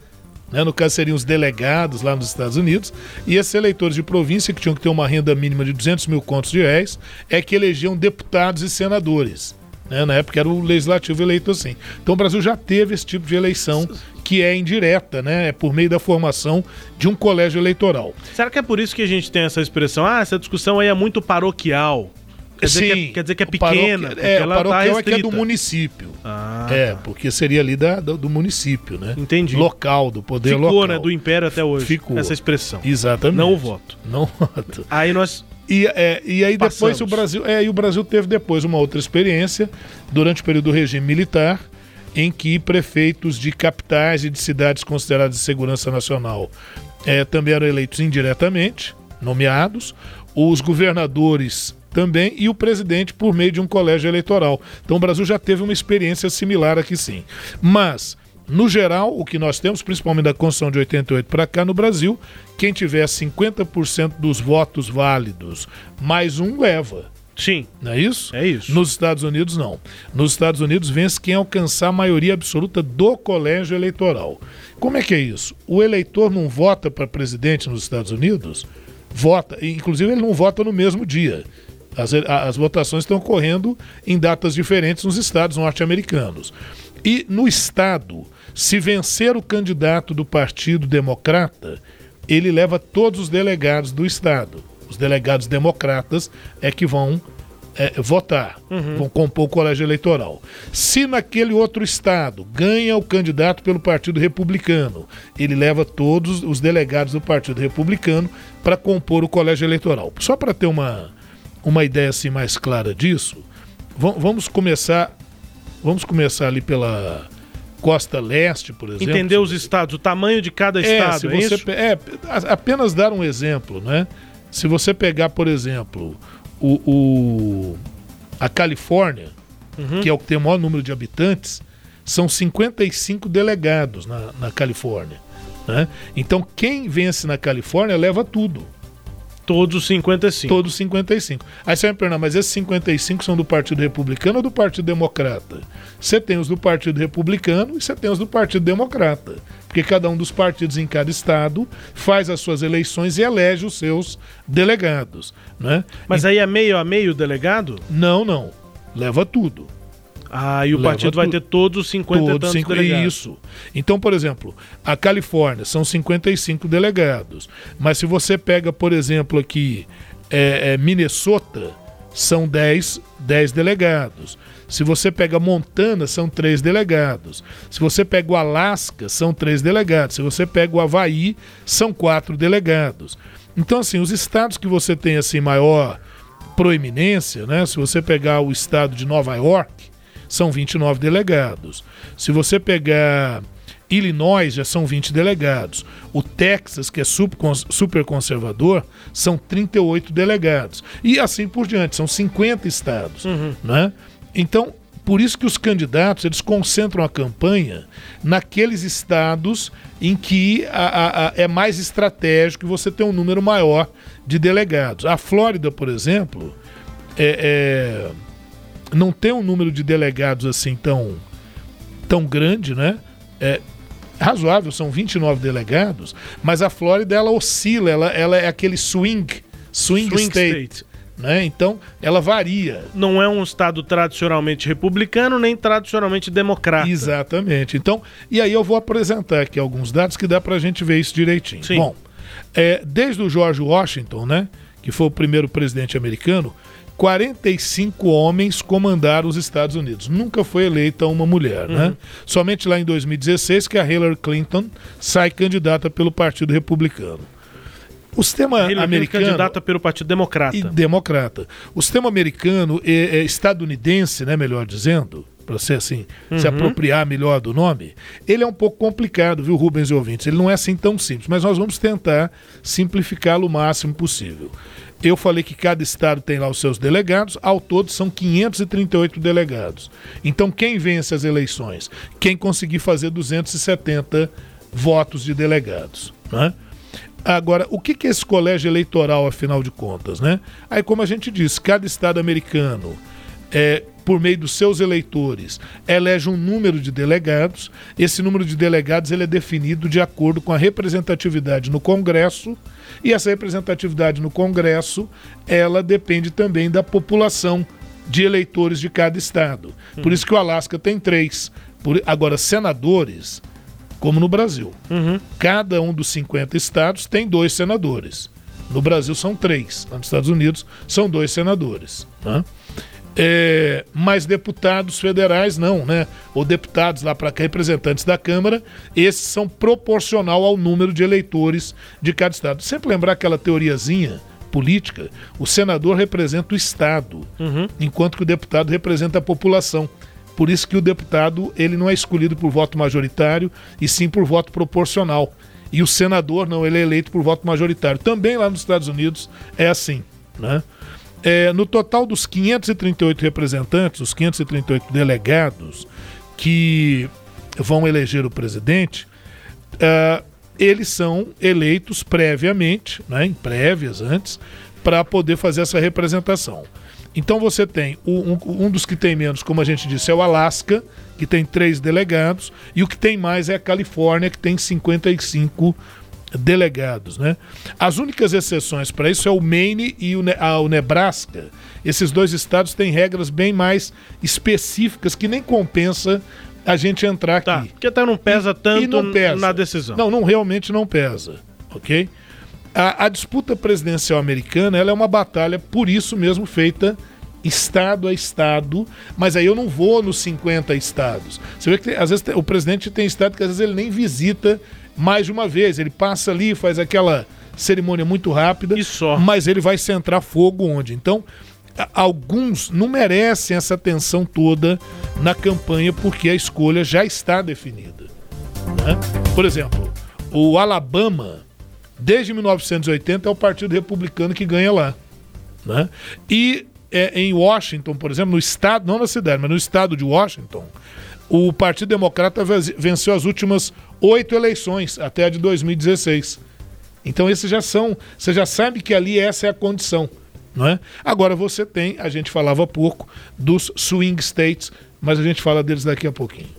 né, no caso seriam os delegados lá nos Estados Unidos, e esses eleitores de província, que tinham que ter uma renda mínima de 200 mil contos de réis, é que elegiam deputados e senadores. Né, na época era o legislativo eleito assim. Então o Brasil já teve esse tipo de eleição que é indireta, né? É por meio da formação de um colégio eleitoral. Será que é por isso que a gente tem essa expressão? Ah, essa discussão aí é muito paroquial. Quer dizer, que é, quer dizer que é pequena. É, ela paroquial tá é que é do município. Ah, É, porque seria ali da, do, do município, né? Entendi. Local, do poder Ficou, local. né? Do Império até hoje. Ficou. Essa expressão. Exatamente. Não o voto. Não voto. Aí nós. E, é, e aí depois Passamos. o Brasil. É, e o Brasil teve depois uma outra experiência durante o período do regime militar, em que prefeitos de capitais e de cidades consideradas de segurança nacional é, também eram eleitos indiretamente, nomeados, os governadores também e o presidente por meio de um colégio eleitoral. Então o Brasil já teve uma experiência similar aqui sim. Mas no geral, o que nós temos, principalmente da Constituição de 88 para cá no Brasil, quem tiver 50% dos votos válidos mais um leva. Sim. Não é isso? É isso. Nos Estados Unidos, não. Nos Estados Unidos, vence quem alcançar a maioria absoluta do colégio eleitoral. Como é que é isso? O eleitor não vota para presidente nos Estados Unidos? Vota. Inclusive, ele não vota no mesmo dia. As, as votações estão ocorrendo em datas diferentes nos estados norte-americanos. E no estado, se vencer o candidato do Partido Democrata, ele leva todos os delegados do estado. Os delegados democratas é que vão é, votar, vão compor o colégio eleitoral. Se naquele outro estado ganha o candidato pelo Partido Republicano, ele leva todos os delegados do Partido Republicano para compor o colégio eleitoral. Só para ter uma, uma ideia assim mais clara disso, va- vamos começar vamos começar ali pela costa leste, por exemplo. Entender os estados, o tamanho de cada É, estado, se é, você isso? pe- é, apenas dar um exemplo, né? Se você pegar, por exemplo, o, o- a Califórnia, Uhum. que é o que tem o maior número de habitantes, são 55 delegados na, na Califórnia. Né? Então, quem vence na Califórnia leva tudo. Todos os 55. Todos 55. Aí você vai me perguntar, mas esses 55 são do Partido Republicano ou do Partido Democrata? Você tem os do Partido Republicano e você tem os do Partido Democrata. Porque cada um dos partidos em cada estado faz as suas eleições e elege os seus delegados. Né? Mas aí é meio a meio delegado? Não, não. Leva tudo. Ah, e o Leva partido vai ter todos os 50 e Todos tantos cinco- delegados. Isso. Então, por exemplo, a Califórnia são 55 delegados. Mas se você pega, por exemplo, aqui é, é, Minnesota, são 10, 10 delegados. Se você pega Montana, são 3 delegados. Se você pega o Alasca, são 3 delegados. Se você pega o Havaí, são 4 delegados. Então, assim, os estados que você tem assim maior proeminência, né? Se você pegar o estado de Nova York, são 29 delegados. Se você pegar Illinois, já são 20 delegados. O Texas, que é super cons- super conservador, são 38 delegados. E assim por diante, são 50 estados. Né? Então, por isso que os candidatos eles concentram a campanha naqueles estados em que a- a- a- é mais estratégico e você tem um número maior de delegados. A Flórida, por exemplo, é- é não tem um número de delegados assim tão, tão grande, né? É razoável, são 29 delegados, mas a Flórida ela oscila, ela, ela é aquele swing, swing, Swing state, state. né? Então ela varia. Não é um estado tradicionalmente republicano, nem tradicionalmente democrata. Exatamente. Então, e aí eu vou apresentar aqui alguns dados que dá pra gente ver isso direitinho. Sim. Bom, é, desde o George Washington, né, que foi o primeiro presidente americano, 45 homens comandaram os Estados Unidos. Nunca foi eleita uma mulher, Uhum. né? Somente lá em 2016 que a Hillary Clinton sai candidata pelo Partido Republicano. O sistema Hillary Clinton, americano candidata pelo Partido Democrata. e democrata. O sistema americano é, é estadunidense, né, melhor dizendo, para você assim se apropriar melhor do nome, ele é um pouco complicado, viu, Rubens e ouvintes? Ele não é assim tão simples, mas nós vamos tentar simplificá-lo o máximo possível. Eu falei que cada estado tem lá os seus delegados, ao todo são 538 delegados. Então, quem vence as eleições? Quem conseguir fazer 270 votos de delegados. Né? Agora, o que é esse colégio eleitoral, afinal de contas, né? Aí, como a gente disse, cada estado americano, é, por meio dos seus eleitores, elege um número de delegados. Esse número de delegados ele é definido de acordo com a representatividade no Congresso. E essa representatividade no Congresso, ela depende também da população de eleitores de cada estado. Por isso que o Alasca tem três. Por- agora, senadores, como no Brasil. Cada um dos 50 estados tem dois senadores. No Brasil são três. Nos Estados Unidos são dois senadores. né? É, mas deputados federais não, né? Ou deputados lá para cá, representantes da Câmara, esses são proporcional ao número de eleitores de cada estado. Sempre lembrar aquela teoriazinha política, o senador representa o estado, enquanto que o deputado representa a população. Por isso que o deputado ele não é escolhido por voto majoritário e sim por voto proporcional. E o senador não, ele é eleito por voto majoritário. Também lá nos Estados Unidos é assim, né? É, no total dos 538 representantes, os 538 delegados que vão eleger o presidente, ah, eles são eleitos previamente, né, em prévias antes, para poder fazer essa representação. Então você tem o- um, um dos que tem menos, como a gente disse, é o Alasca, que tem três delegados, e o que tem mais é a Califórnia, que tem 55 delegados. Né? As únicas exceções para isso é o Maine e o, Ne- o Nebraska. Esses dois estados têm regras bem mais específicas que nem compensa a gente entrar Tá, aqui. porque até não pesa tanto E não pesa. na decisão. Não, não realmente não pesa, ok? A, a disputa presidencial americana ela é uma batalha, por isso mesmo, feita estado a estado, mas aí eu não vou nos 50 estados. Você vê que às vezes o presidente tem estado que às vezes ele nem visita mais de uma vez, ele passa ali, faz aquela cerimônia muito rápida, E só. mas ele vai centrar fogo onde? Então, alguns não merecem essa atenção toda na campanha porque a escolha já está definida. né? Por exemplo, o Alabama, desde 1980, é o Partido Republicano que ganha lá. né? E é, em Washington, por exemplo, no estado, não na cidade, mas no estado de Washington, o Partido Democrata venceu as últimas oito eleições, até a de 2016. Então esses já são, você já sabe que ali essa é a condição, não é? Agora você tem, a gente falava pouco dos swing states, mas a gente fala deles daqui a pouquinho.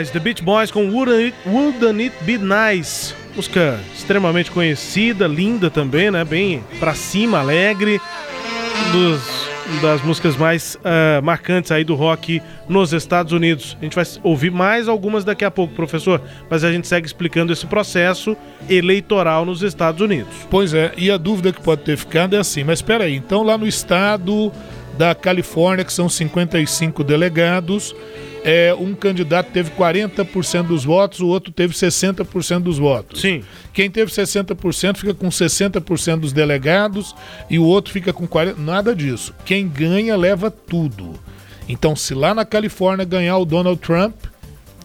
Boys, The Beach Boys com Wouldn't It, Wouldn't It Be Nice. Música extremamente conhecida, linda também, né? Bem pra cima, alegre. Dos, das músicas mais ah, marcantes aí do rock nos Estados Unidos. A gente vai ouvir mais algumas daqui a pouco, professor. Mas a gente segue explicando esse processo eleitoral nos Estados Unidos. Pois é, e a dúvida que pode ter ficado é assim, mas espera aí, então lá no estado da Califórnia, que são 55 delegados, é, um candidato teve 40% dos votos, o outro teve 60% dos votos. Sim. Quem teve 60% fica com 60% dos delegados e o outro fica com 40%. Nada disso. Quem ganha leva tudo. Então, se lá na Califórnia ganhar o Donald Trump,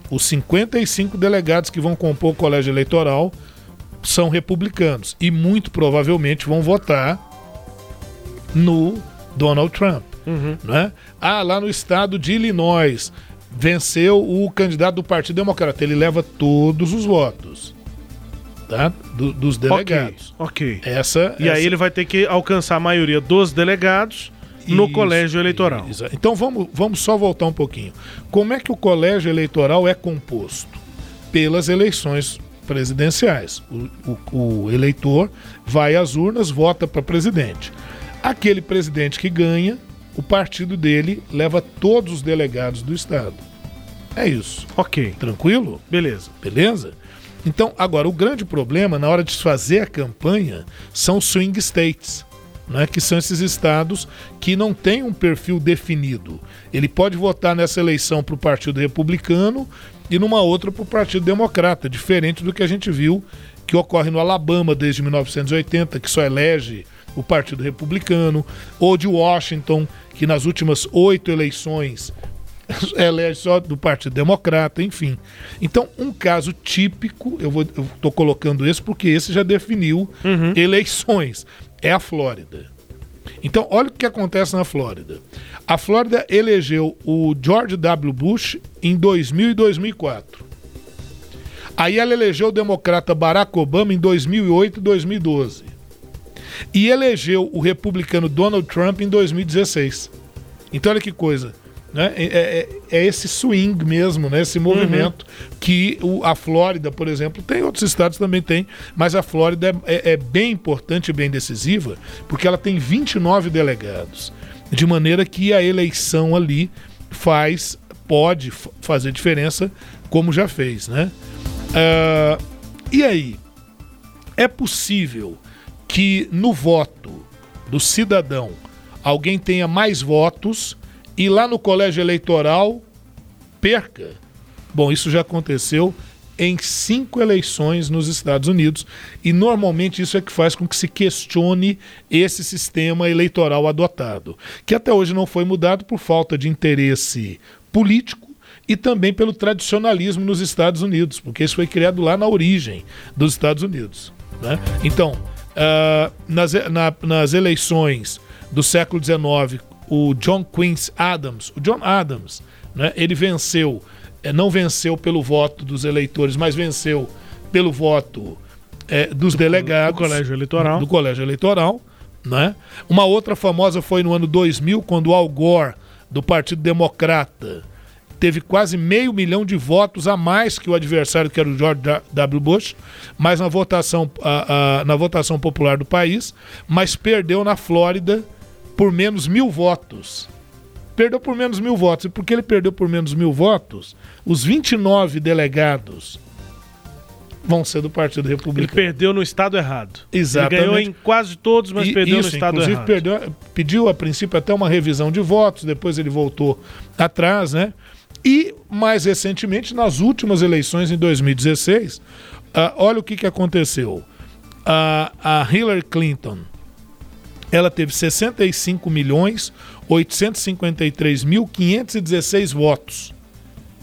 os 55 delegados que vão compor o colégio eleitoral são republicanos e muito provavelmente vão votar no Donald Trump. Né? Ah, lá no estado de Illinois venceu o candidato do Partido Democrata. Ele leva todos os votos tá? Do- dos delegados. Ok. Essa, E essa- aí ele vai ter que alcançar a maioria dos delegados no Isso, colégio eleitoral. Exa- Então vamos, vamos só voltar um pouquinho. Como é que o colégio eleitoral é composto? Pelas eleições presidenciais. O, o- o eleitor vai às urnas, vota para presidente. Aquele presidente que ganha, o partido dele leva todos os delegados do estado. É isso. Ok. Tranquilo? Beleza. Beleza? Então, agora, o grande problema na hora de fazer a campanha são os swing states, né? que são esses estados que não têm um perfil definido. Ele pode votar nessa eleição para o Partido Republicano e numa outra para o Partido Democrata, diferente do que a gente viu que ocorre no Alabama desde 1980, que só elege o Partido Republicano, ou de Washington, que nas últimas oito eleições elege só do Partido Democrata, enfim. Então, um caso típico, eu estou colocando esse porque esse já definiu eleições, é a Flórida. Então, olha o que acontece na Flórida. A Flórida elegeu o George W. Bush em 2000 e 2004. Aí ela elegeu o democrata Barack Obama em 2008 e 2012. E elegeu o republicano Donald Trump em 2016. Então, olha que coisa. Né? É, é- é esse swing mesmo, né? esse movimento que o- a Flórida, por exemplo, tem, outros estados também tem, mas a Flórida é, é- é bem importante e bem decisiva, porque ela tem 29 delegados. De maneira que a eleição ali faz, pode fazer diferença, como já fez. Né? Ah, e aí? É possível que no voto do cidadão alguém tenha mais votos e lá no colégio eleitoral perca? Bom, isso já aconteceu em cinco eleições nos Estados Unidos e normalmente isso é que faz com que se questione esse sistema eleitoral adotado, que até hoje não foi mudado por falta de interesse político e também pelo tradicionalismo nos Estados Unidos, porque isso foi criado lá na origem dos Estados Unidos. né? Então, ah, nas, na- nas eleições do século XIX, o John Quincy Adams, o John Adams, né, ele venceu, eh, não venceu pelo voto dos eleitores, mas venceu pelo voto eh, dos delegados do colégio eleitoral. do colégio eleitoral, né? Uma outra famosa foi no ano 2000, quando o Al Gore, do Partido Democrata, teve quase meio milhão de votos a mais que o adversário, que era o George W. Bush, mas na votação, a- a- na votação popular do país, mas perdeu na Flórida por menos mil votos. Perdeu por menos mil votos. E por que ele perdeu por menos mil votos? Os 29 delegados vão ser do Partido Ele Republicano. perdeu no estado errado. Exatamente. Ele ganhou em quase todos, mas E- perdeu isso, no estado inclusive errado. perdeu- pediu a princípio até uma revisão de votos, depois ele voltou atrás, né? E mais recentemente, nas últimas eleições em 2016, ah, olha o que, que aconteceu. A, a Hillary Clinton, ela teve 65 milhões 853 mil 516 votos.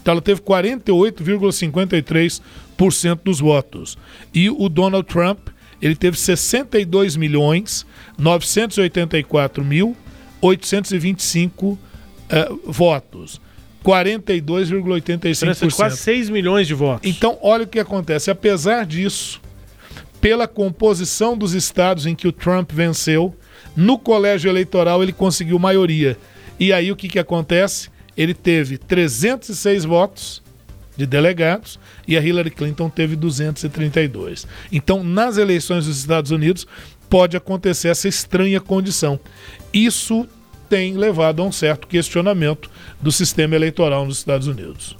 Então ela teve 48,53% dos votos. E o Donald Trump, ele teve 62 milhões 984 mil 825 eh, votos. 42,85%. Diferença de quase 6 milhões de votos. Então, olha o que acontece. Apesar disso, pela composição dos estados em que o Trump venceu, no colégio eleitoral ele conseguiu maioria. E aí o que, que acontece? Ele teve 306 votos de delegados e a Hillary Clinton teve 232. Então, nas eleições dos Estados Unidos, pode acontecer essa estranha condição. Isso tem levado a um certo questionamento do sistema eleitoral nos Estados Unidos.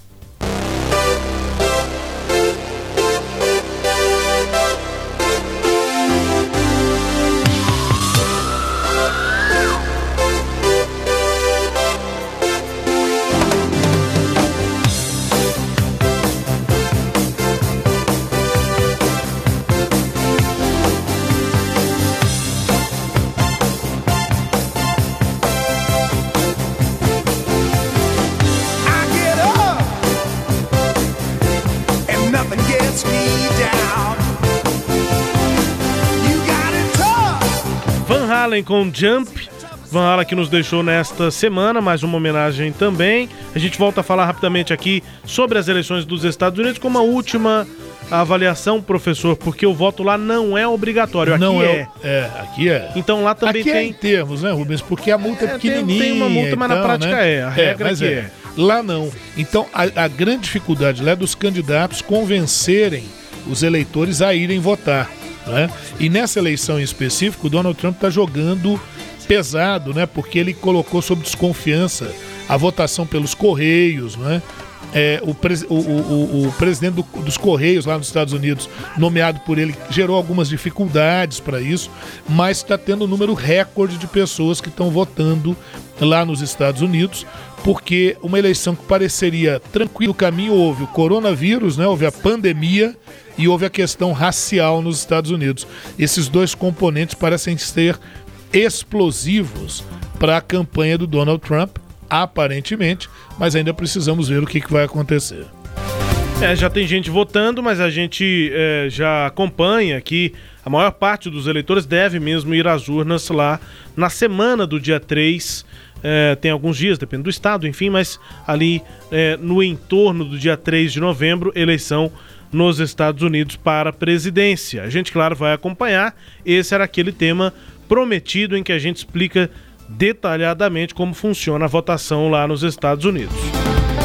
Halen com Jump. Van Halen que nos deixou nesta semana, mais uma homenagem também. A gente volta a falar rapidamente aqui sobre as eleições dos Estados Unidos com uma última avaliação, professor, porque o voto lá não é obrigatório. Aqui não é. é. É, aqui é. Então lá também aqui é tem. em termos, né, Rubens? Porque a multa é, É, tem- pequenininha. tem uma multa, mas na tal, prática né? é, a regra mas que é. Lá não. Então a, a grande dificuldade lá é dos candidatos convencerem os eleitores a irem votar. Né? E nessa eleição em específico, o Donald Trump está jogando pesado, né? Porque ele colocou sob desconfiança a votação pelos Correios, né? É, o, pres- o- o- o- presidente do- dos Correios lá nos Estados Unidos, nomeado por ele, gerou algumas dificuldades para isso, mas está tendo um número recorde de pessoas que estão votando lá nos Estados Unidos, porque uma eleição que pareceria tranquila, o caminho houve o coronavírus, né, houve a pandemia e houve a questão racial nos Estados Unidos. Esses dois componentes parecem ser explosivos para a campanha do Donald Trump, aparentemente, mas ainda precisamos ver o que, que vai acontecer. É, já tem gente votando, mas a gente é, já acompanha que a maior parte dos eleitores deve mesmo ir às urnas lá na semana do dia 3. É, tem alguns dias, depende do estado, enfim, mas ali é, no entorno do dia 3 de novembro, eleição nos Estados Unidos para a presidência. A gente, claro, vai acompanhar. Esse era aquele tema prometido em que a gente explica detalhadamente como funciona a votação lá nos Estados Unidos.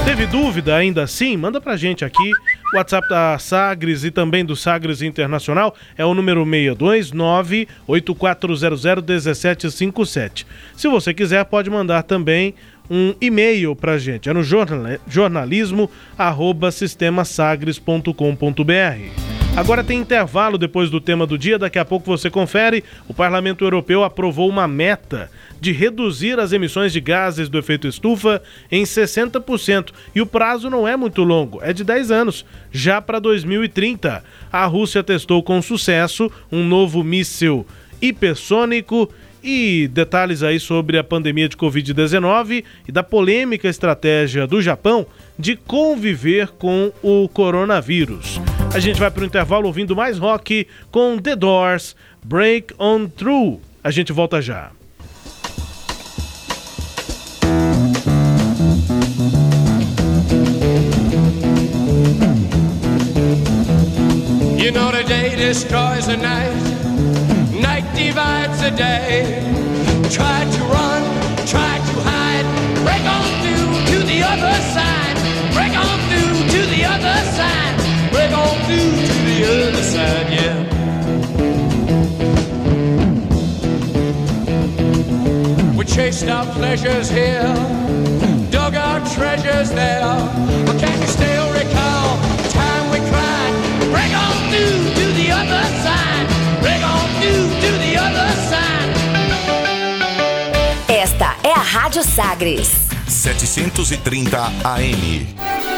Teve dúvida ainda assim? Manda pra gente aqui. O WhatsApp da Sagres e também do Sagres Internacional é o número 629-8400-1757. Se você quiser, pode mandar também um e-mail pra gente. É no jornal, jornalismo arroba sistemasagres.com.br. Agora tem intervalo depois do tema do dia, daqui a pouco você confere. O Parlamento Europeu aprovou uma meta de reduzir as emissões de gases do efeito estufa em 60%. E o prazo não é muito longo, é de 10 anos, já para 2030. A Rússia testou com sucesso um novo míssil hipersônico e detalhes aí sobre a pandemia de Covid-19 e da polêmica estratégia do Japão de conviver com o coronavírus. A gente vai para o intervalo ouvindo mais rock com The Doors, Break On Through. A gente volta já. You know the day destroys the night, divides the day. Try to run, try to hide, break on through to the other side, break on through to the other side, break on through to the other side, yeah. We chased our pleasures here, dug our treasures there. But can you still recall Rádio Sagres. 730 AM.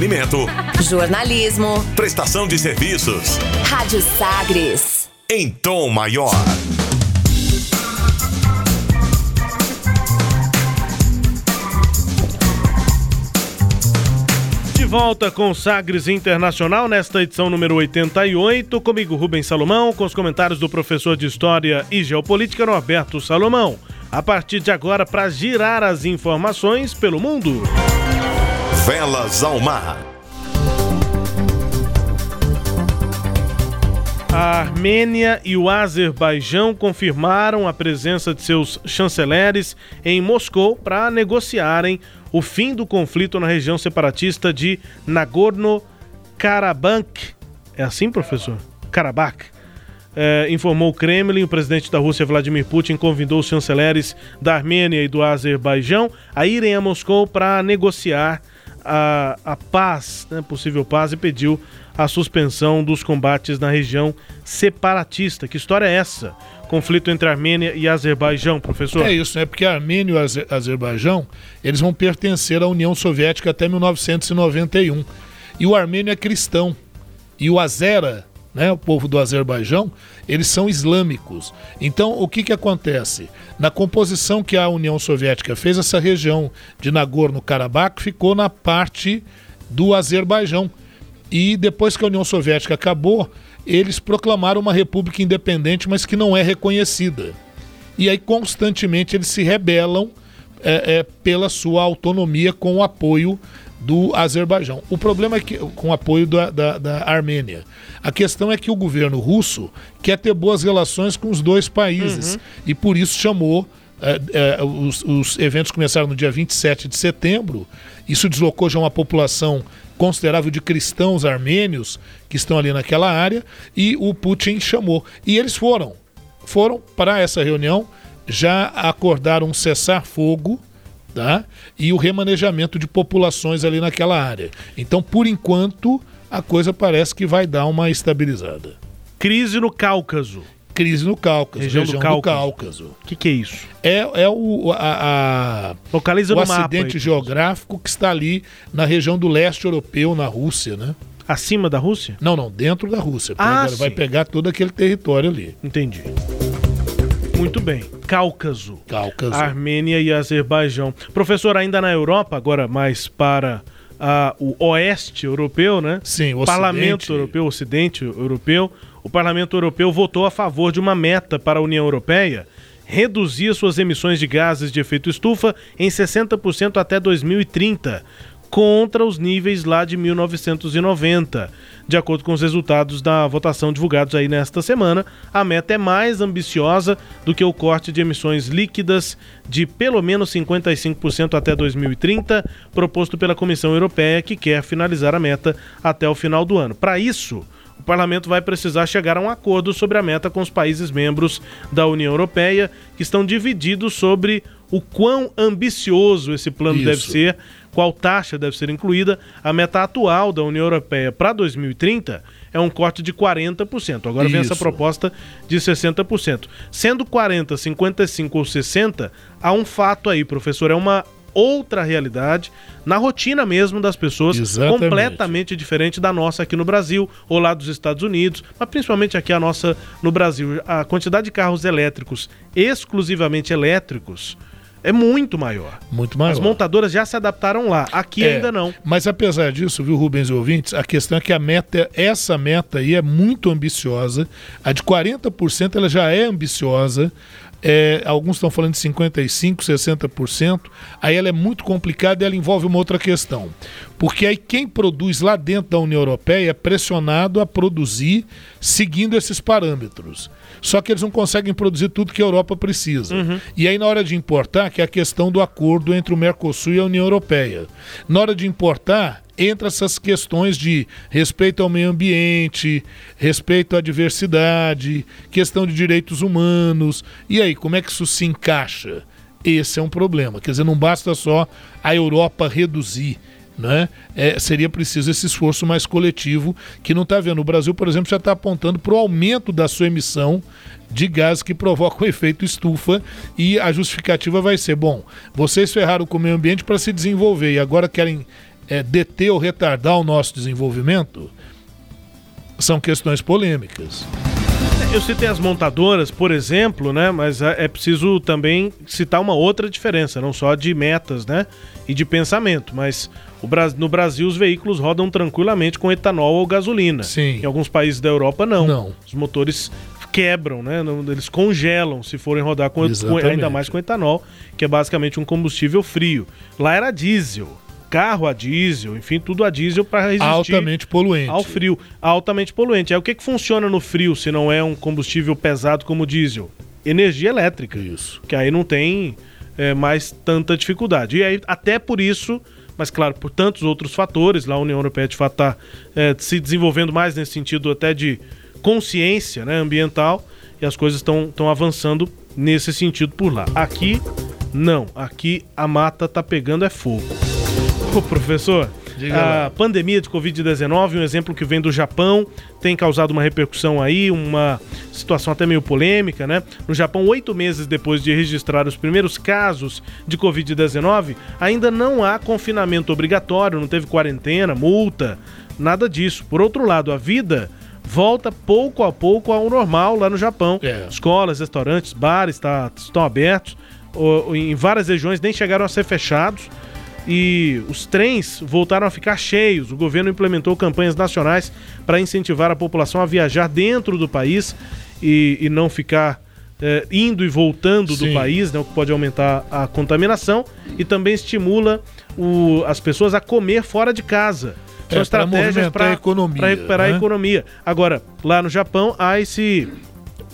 Jornalismo. prestação de serviços, Rádio Sagres. em tom maior. De volta com Sagres Internacional nesta edição número 88, comigo Rubens Salomão, com os comentários do professor de História e Geopolítica Norberto Salomão. A partir de agora, para girar as informações pelo mundo. Velas ao mar. A Armênia e o Azerbaijão confirmaram a presença de seus chanceleres em Moscou para negociarem o fim do conflito na região separatista de Nagorno-Karabakh. É assim, professor? Karabakh. É, informou o Kremlin, o presidente da Rússia, Vladimir Putin, convidou os chanceleres da Armênia e do Azerbaijão a irem a Moscou para negociar a, a paz, né, possível paz, e pediu a suspensão dos combates na região separatista. Que história é essa? Conflito entre Armênia e Azerbaijão, professor? É isso, né? Porque Armênia e o Aze- Azerbaijão, eles vão pertencer à União Soviética até 1991. E o armênio é cristão. E o Azera, né, o povo do Azerbaijão, eles são islâmicos. Então, o que que acontece? Na composição que a União Soviética fez, essa região de Nagorno-Karabakh ficou na parte do Azerbaijão. E depois que a União Soviética acabou, eles proclamaram uma república independente, mas que não é reconhecida. E aí constantemente eles se rebelam é, é, pela sua autonomia com o apoio do Azerbaijão. O problema é que com o apoio da, da, da Armênia. A questão é que o governo russo quer ter boas relações com os dois países e por isso chamou é, é, os, os eventos começaram no dia 27 de setembro. Isso deslocou já uma população considerável de cristãos armênios que estão ali naquela área e o Putin chamou. E eles foram. Foram para essa reunião, já acordaram um cessar-fogo tá? e o remanejamento de populações ali naquela área. Então, por enquanto, a coisa parece que vai dar uma estabilizada. Crise no Cáucaso. Crise no Cáucaso, Região região, do do Cáucaso. Cáucaso. O que, que é isso? É, é o, a, a- Localiza o no acidente aí. geográfico que está ali na região do leste europeu, na Rússia, né? Acima da Rússia? Não, não, dentro da Rússia. Ah, vai pegar todo aquele território ali. Entendi. Muito bem. Cáucaso. Cáucaso. Armênia e Azerbaijão. Professor, ainda na Europa, agora mais para ah, o oeste europeu, né? Sim, o Parlamento Ocidente. Europeu, Ocidente Europeu. O Parlamento Europeu votou a favor de uma meta para a União Europeia reduzir suas emissões de gases de efeito estufa em 60% até 2030, contra os níveis lá de 1990. De acordo com os resultados da votação divulgados aí nesta semana, a meta é mais ambiciosa do que o corte de emissões líquidas de pelo menos 55% até 2030, proposto pela Comissão Europeia, que quer finalizar a meta até o final do ano. Para isso, o parlamento vai precisar chegar a um acordo sobre a meta com os países membros da União Europeia, que estão divididos sobre o quão ambicioso esse plano Isso. deve ser, qual taxa deve ser incluída. A meta atual da União Europeia para 2030 é um corte de 40%. Agora vem essa Isso. proposta de 60%. Sendo 40, 55 ou 60, há um fato aí, professor, é uma outra realidade na rotina mesmo das pessoas, Exatamente. completamente diferente da nossa aqui no Brasil ou lá dos Estados Unidos, mas principalmente aqui a nossa no Brasil. A quantidade de carros elétricos, exclusivamente elétricos, é muito maior. Muito maior. As montadoras já se adaptaram lá, aqui É, ainda não. Mas apesar disso, viu, Rubens e ouvintes, a questão é que a meta, essa meta aí é muito ambiciosa. A de 40% ela já é ambiciosa. É, alguns estão falando de 55%, 60%. Aí ela é muito complicada e ela envolve uma outra questão. Porque aí quem produz lá dentro da União Europeia é pressionado a produzir seguindo esses parâmetros. Só que eles não conseguem produzir tudo que a Europa precisa. E aí, na hora de importar, que é a questão do acordo entre o Mercosul e a União Europeia. Na hora de importar, entra essas questões de respeito ao meio ambiente, respeito à diversidade, questão de direitos humanos. E aí, como é que isso se encaixa? Esse é um problema. Quer dizer, não basta só a Europa reduzir. Né? É, seria preciso esse esforço mais coletivo que não está vendo. O Brasil, por exemplo, já está apontando para o aumento da sua emissão de gases que provocam o efeito estufa e a justificativa vai ser: bom, vocês ferraram com o meio ambiente para se desenvolver e agora querem é, deter ou retardar o nosso desenvolvimento? São questões polêmicas. Eu citei as montadoras, por exemplo, né? Mas é é preciso também citar uma outra diferença, não só de metas, né? E de pensamento, mas no Brasil os veículos rodam tranquilamente com etanol ou gasolina. Sim. Em alguns países da Europa não. Não. Os motores quebram, né? Eles congelam se forem rodar com, com- ainda mais com etanol, que é basicamente um combustível frio. Lá era diesel. carro a diesel, enfim, tudo a diesel para resistir Altamente poluente. ao frio, altamente poluente. Aí o que, que funciona no frio se não é um combustível pesado como o diesel? Energia elétrica. Isso. Que aí não tem é, mais tanta dificuldade. E aí, até por isso, mas claro, por tantos outros fatores, lá a União Europeia de fato está se desenvolvendo mais nesse sentido até de consciência né, ambiental e as coisas estão avançando nesse sentido por lá. Aqui, não. Aqui a mata tá pegando é fogo. Ô, professor, Diga a pandemia de Covid-19, um exemplo que vem do Japão, tem causado uma repercussão aí, uma situação até meio polêmica, né? No Japão, oito meses depois de registrar os primeiros casos de Covid-19, ainda não há confinamento obrigatório, não teve quarentena, multa, nada disso. Por outro lado, a vida volta pouco a pouco ao normal lá no Japão. É. Escolas, restaurantes, bares tá- estão abertos. O- em várias regiões nem chegaram a ser fechados e os trens voltaram a ficar cheios. O governo implementou campanhas nacionais para incentivar a população a viajar dentro do país e, e não ficar eh, indo e voltando do Sim. país, né, o que pode aumentar a contaminação e também estimula o- as pessoas a comer fora de casa. É, pra estratégias para recuperar né? a economia. Agora, lá no Japão há esse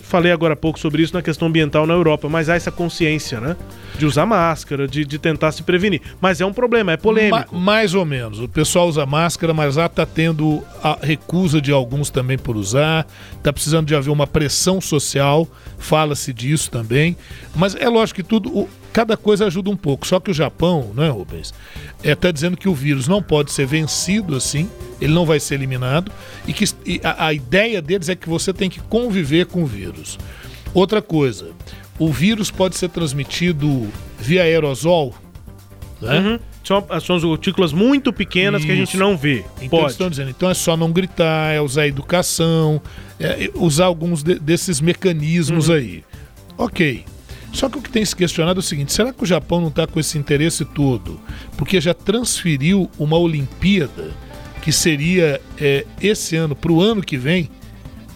falei agora há pouco sobre isso na questão ambiental na Europa, mas há essa consciência, né? De usar máscara, de, de tentar se prevenir. Mas é um problema, é polêmico. Ma- mais ou menos. O pessoal usa máscara, mas lá está tendo a recusa de alguns também por usar. Está precisando de haver uma pressão social. Fala-se disso também. Mas é lógico que tudo. Cada coisa ajuda um pouco. Só que o Japão, não é, Rubens? Está dizendo que o vírus não pode ser vencido assim. Ele não vai ser eliminado. E que e a, a ideia deles é que você tem que conviver com o vírus. Outra coisa. O vírus pode ser transmitido via aerosol. Né? Uhum. São, são as gotículas muito pequenas que a gente Isso. não vê. Então Pode. estão dizendo, então é só não gritar, é usar educação, é usar alguns de- desses mecanismos aí. Ok. Só que o que tem se questionado é o seguinte: será que o Japão não está com esse interesse todo? Porque já transferiu uma Olimpíada que seria é, esse ano para o ano que vem.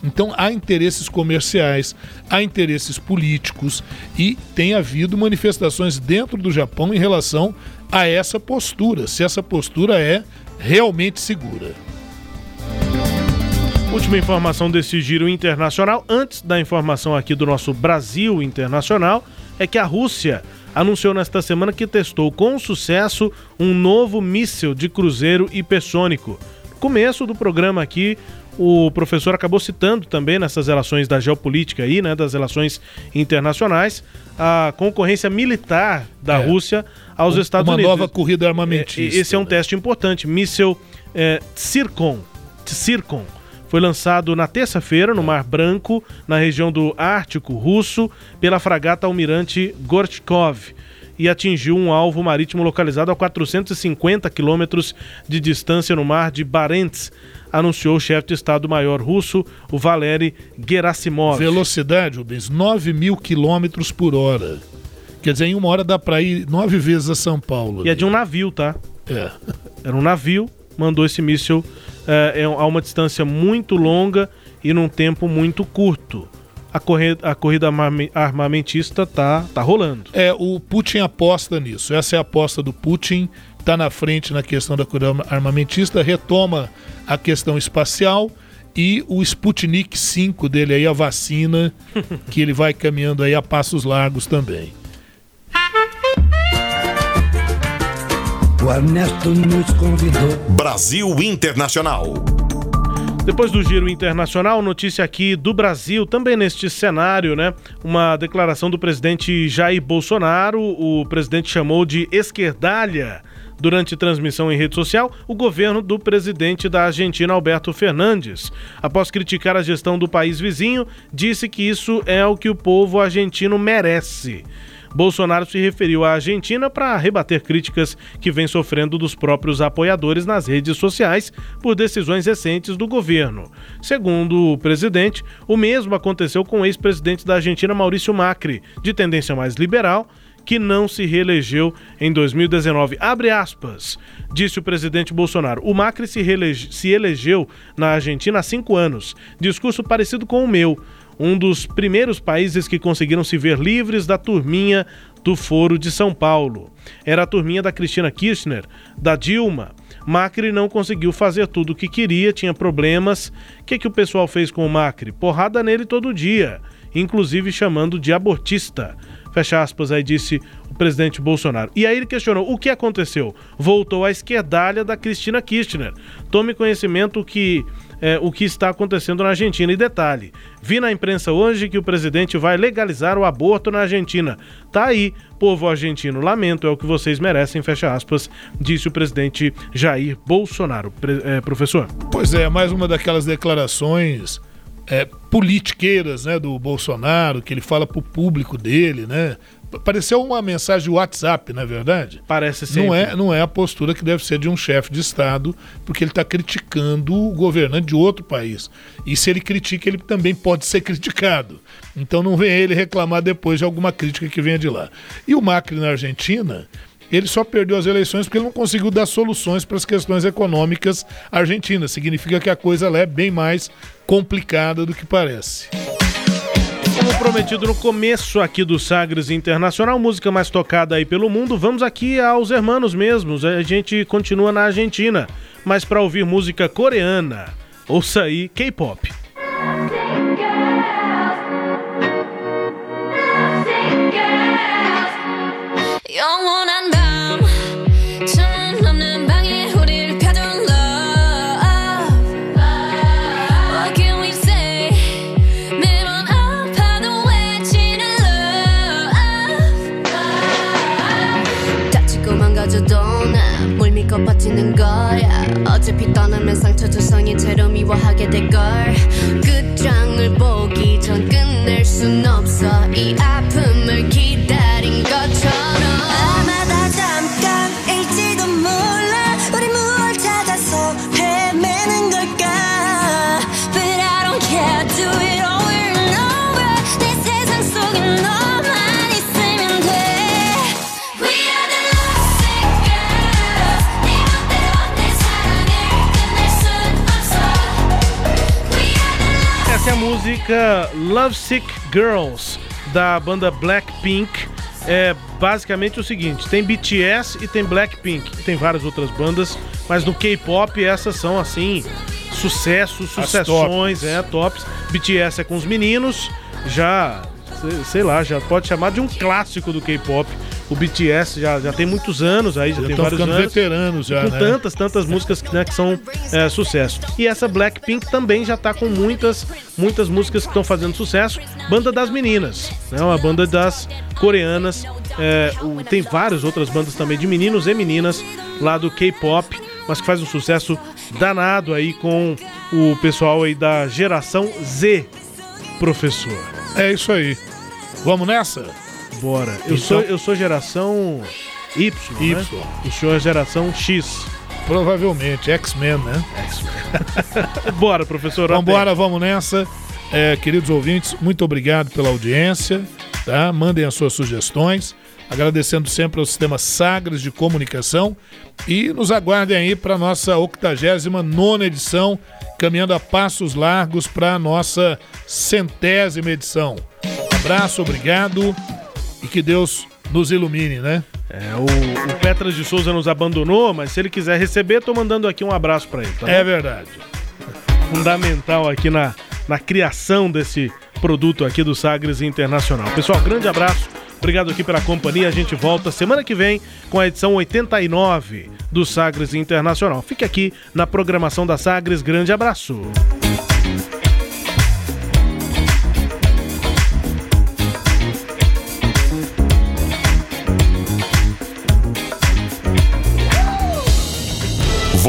Então há interesses comerciais, há interesses políticos e tem havido manifestações dentro do Japão em relação a essa postura, se essa postura é realmente segura. Última informação desse giro internacional, antes da informação aqui do nosso Brasil Internacional, é que a Rússia anunciou nesta semana que testou com sucesso um novo míssil de cruzeiro hipersônico. No começo do programa aqui, o professor acabou citando também nessas relações da geopolítica aí, né, das relações internacionais, a concorrência militar da É. Rússia aos Um- Estados uma Unidos. nova corrida armamentista, Esse é um né? teste importante, míssil é, Tsirkon. Tsirkon. Foi lançado na terça-feira no Mar Branco, na região do Ártico russo, pela fragata Almirante Gorchkov e atingiu um alvo marítimo localizado a 450 quilômetros de distância no mar de Barents, anunciou o chefe de Estado-Maior russo, o Valery Gerasimov. Velocidade, Rubens, 9 mil quilômetros por hora. Quer dizer, em uma hora dá para ir nove vezes a São Paulo. E é ali. de um navio, tá? É. Era um navio, mandou esse míssil é, é, a uma distância muito longa e num tempo muito curto. A corrida, a corrida armame- armamentista tá, tá rolando. É, o Putin aposta nisso. Essa é a aposta do Putin. Está na frente na questão da corrida armamentista, retoma a questão espacial e o Sputnik 5 dele aí, a vacina, que ele vai caminhando aí a passos largos também. O Ernesto nos convidou. Brasil Internacional. Depois do giro internacional, notícia aqui do Brasil, também neste cenário, né? Uma declaração do presidente Jair Bolsonaro. O presidente chamou de esquerdalha durante transmissão em rede social o governo do presidente da Argentina, Alberto Fernandes. Após criticar a gestão do país vizinho, disse que isso é o que o povo argentino merece. Bolsonaro se referiu à Argentina para rebater críticas que vem sofrendo dos próprios apoiadores nas redes sociais por decisões recentes do governo. Segundo o presidente, o mesmo aconteceu com o ex-presidente da Argentina, Maurício Macri, de tendência mais liberal, que não se reelegeu em 2019. Abre aspas, disse o presidente Bolsonaro. O Macri se, reelege- se elegeu na Argentina há cinco anos. Discurso parecido com o meu. Um dos primeiros países que conseguiram se ver livres da turminha do Foro de São Paulo. Era a turminha da Cristina Kirchner, da Dilma. Macri não conseguiu fazer tudo o que queria, tinha problemas. O que, que o pessoal fez com o Macri? Porrada nele todo dia, inclusive chamando de abortista. Fecha aspas, aí disse o presidente Bolsonaro. E aí ele questionou o que aconteceu. Voltou à esquerdalha da Cristina Kirchner. Tome conhecimento que é, o que está acontecendo na Argentina. E detalhe: vi na imprensa hoje que o presidente vai legalizar o aborto na Argentina. Tá aí, povo argentino. Lamento, é o que vocês merecem, fecha aspas, disse o presidente Jair Bolsonaro. Pre- é, professor. Pois é, mais uma daquelas declarações é, politiqueiras né, do Bolsonaro, que ele fala pro público dele, né? Pareceu uma mensagem de WhatsApp, não é verdade? Parece sempre. Não é, não é a postura que deve ser de um chefe de Estado, porque ele está criticando o governante de outro país. E se ele critica, ele também pode ser criticado. Então não vem ele reclamar depois de alguma crítica que venha de lá. E o Macri na Argentina, ele só perdeu as eleições porque ele não conseguiu dar soluções para as questões econômicas argentinas. Significa que a coisa lá é bem mais complicada do que parece. Como prometido no começo aqui do Sagres Internacional, música mais tocada aí pelo mundo, vamos aqui aos hermanos mesmos. A gente continua na Argentina, mas para ouvir música coreana, ouça aí K-pop. 어차피 떠나면 상처 조성이 채로 미워하게 될걸. 끝장을 보기 전 끝낼 순 없어. 이 아픔을 기다 música Lovesick Girls, da banda Blackpink. É basicamente o seguinte: tem BTS e tem Blackpink. Tem várias outras bandas, mas no K-pop essas são assim, sucessos, sucessões, tops. é, tops. BTS é com os meninos, já, sei lá, já pode chamar de um clássico do K-pop. O BTS já, já tem muitos anos aí, já, Já tem vários ficando anos. veteranos já, com né? tantas, tantas músicas que, né, que são é, sucesso. E essa Blackpink também já tá com muitas, muitas músicas que estão fazendo sucesso. Banda das meninas, né? Uma banda das coreanas. É, o- tem várias outras bandas também de meninos e meninas lá do K-pop, mas que faz um sucesso danado aí com o pessoal aí da geração Z, professor. É isso aí. Vamos nessa? Bora. Eu, Então- sou, eu sou geração Y, Y. né? O senhor é geração X. Provavelmente, X-Men, né? Bora, professor. Vamos embora, vamos nessa. É, queridos ouvintes, muito obrigado pela audiência. Tá? Mandem as suas sugestões. Agradecendo sempre ao Sistema Sagres de Comunicação. E nos aguardem aí para a nossa 89 edição, caminhando a passos largos para a nossa centésima edição. Abraço, obrigado e que Deus nos ilumine, né? É, o, o Petras de Souza nos abandonou, mas se ele quiser receber, tô mandando aqui um abraço para ele. Tá É verdade. Fundamental aqui na, na criação desse produto aqui do Sagres Internacional. Pessoal, grande abraço. Obrigado aqui pela companhia. A gente volta semana que vem com a edição 89 do Sagres Internacional. Fique aqui na programação da Sagres. Grande abraço.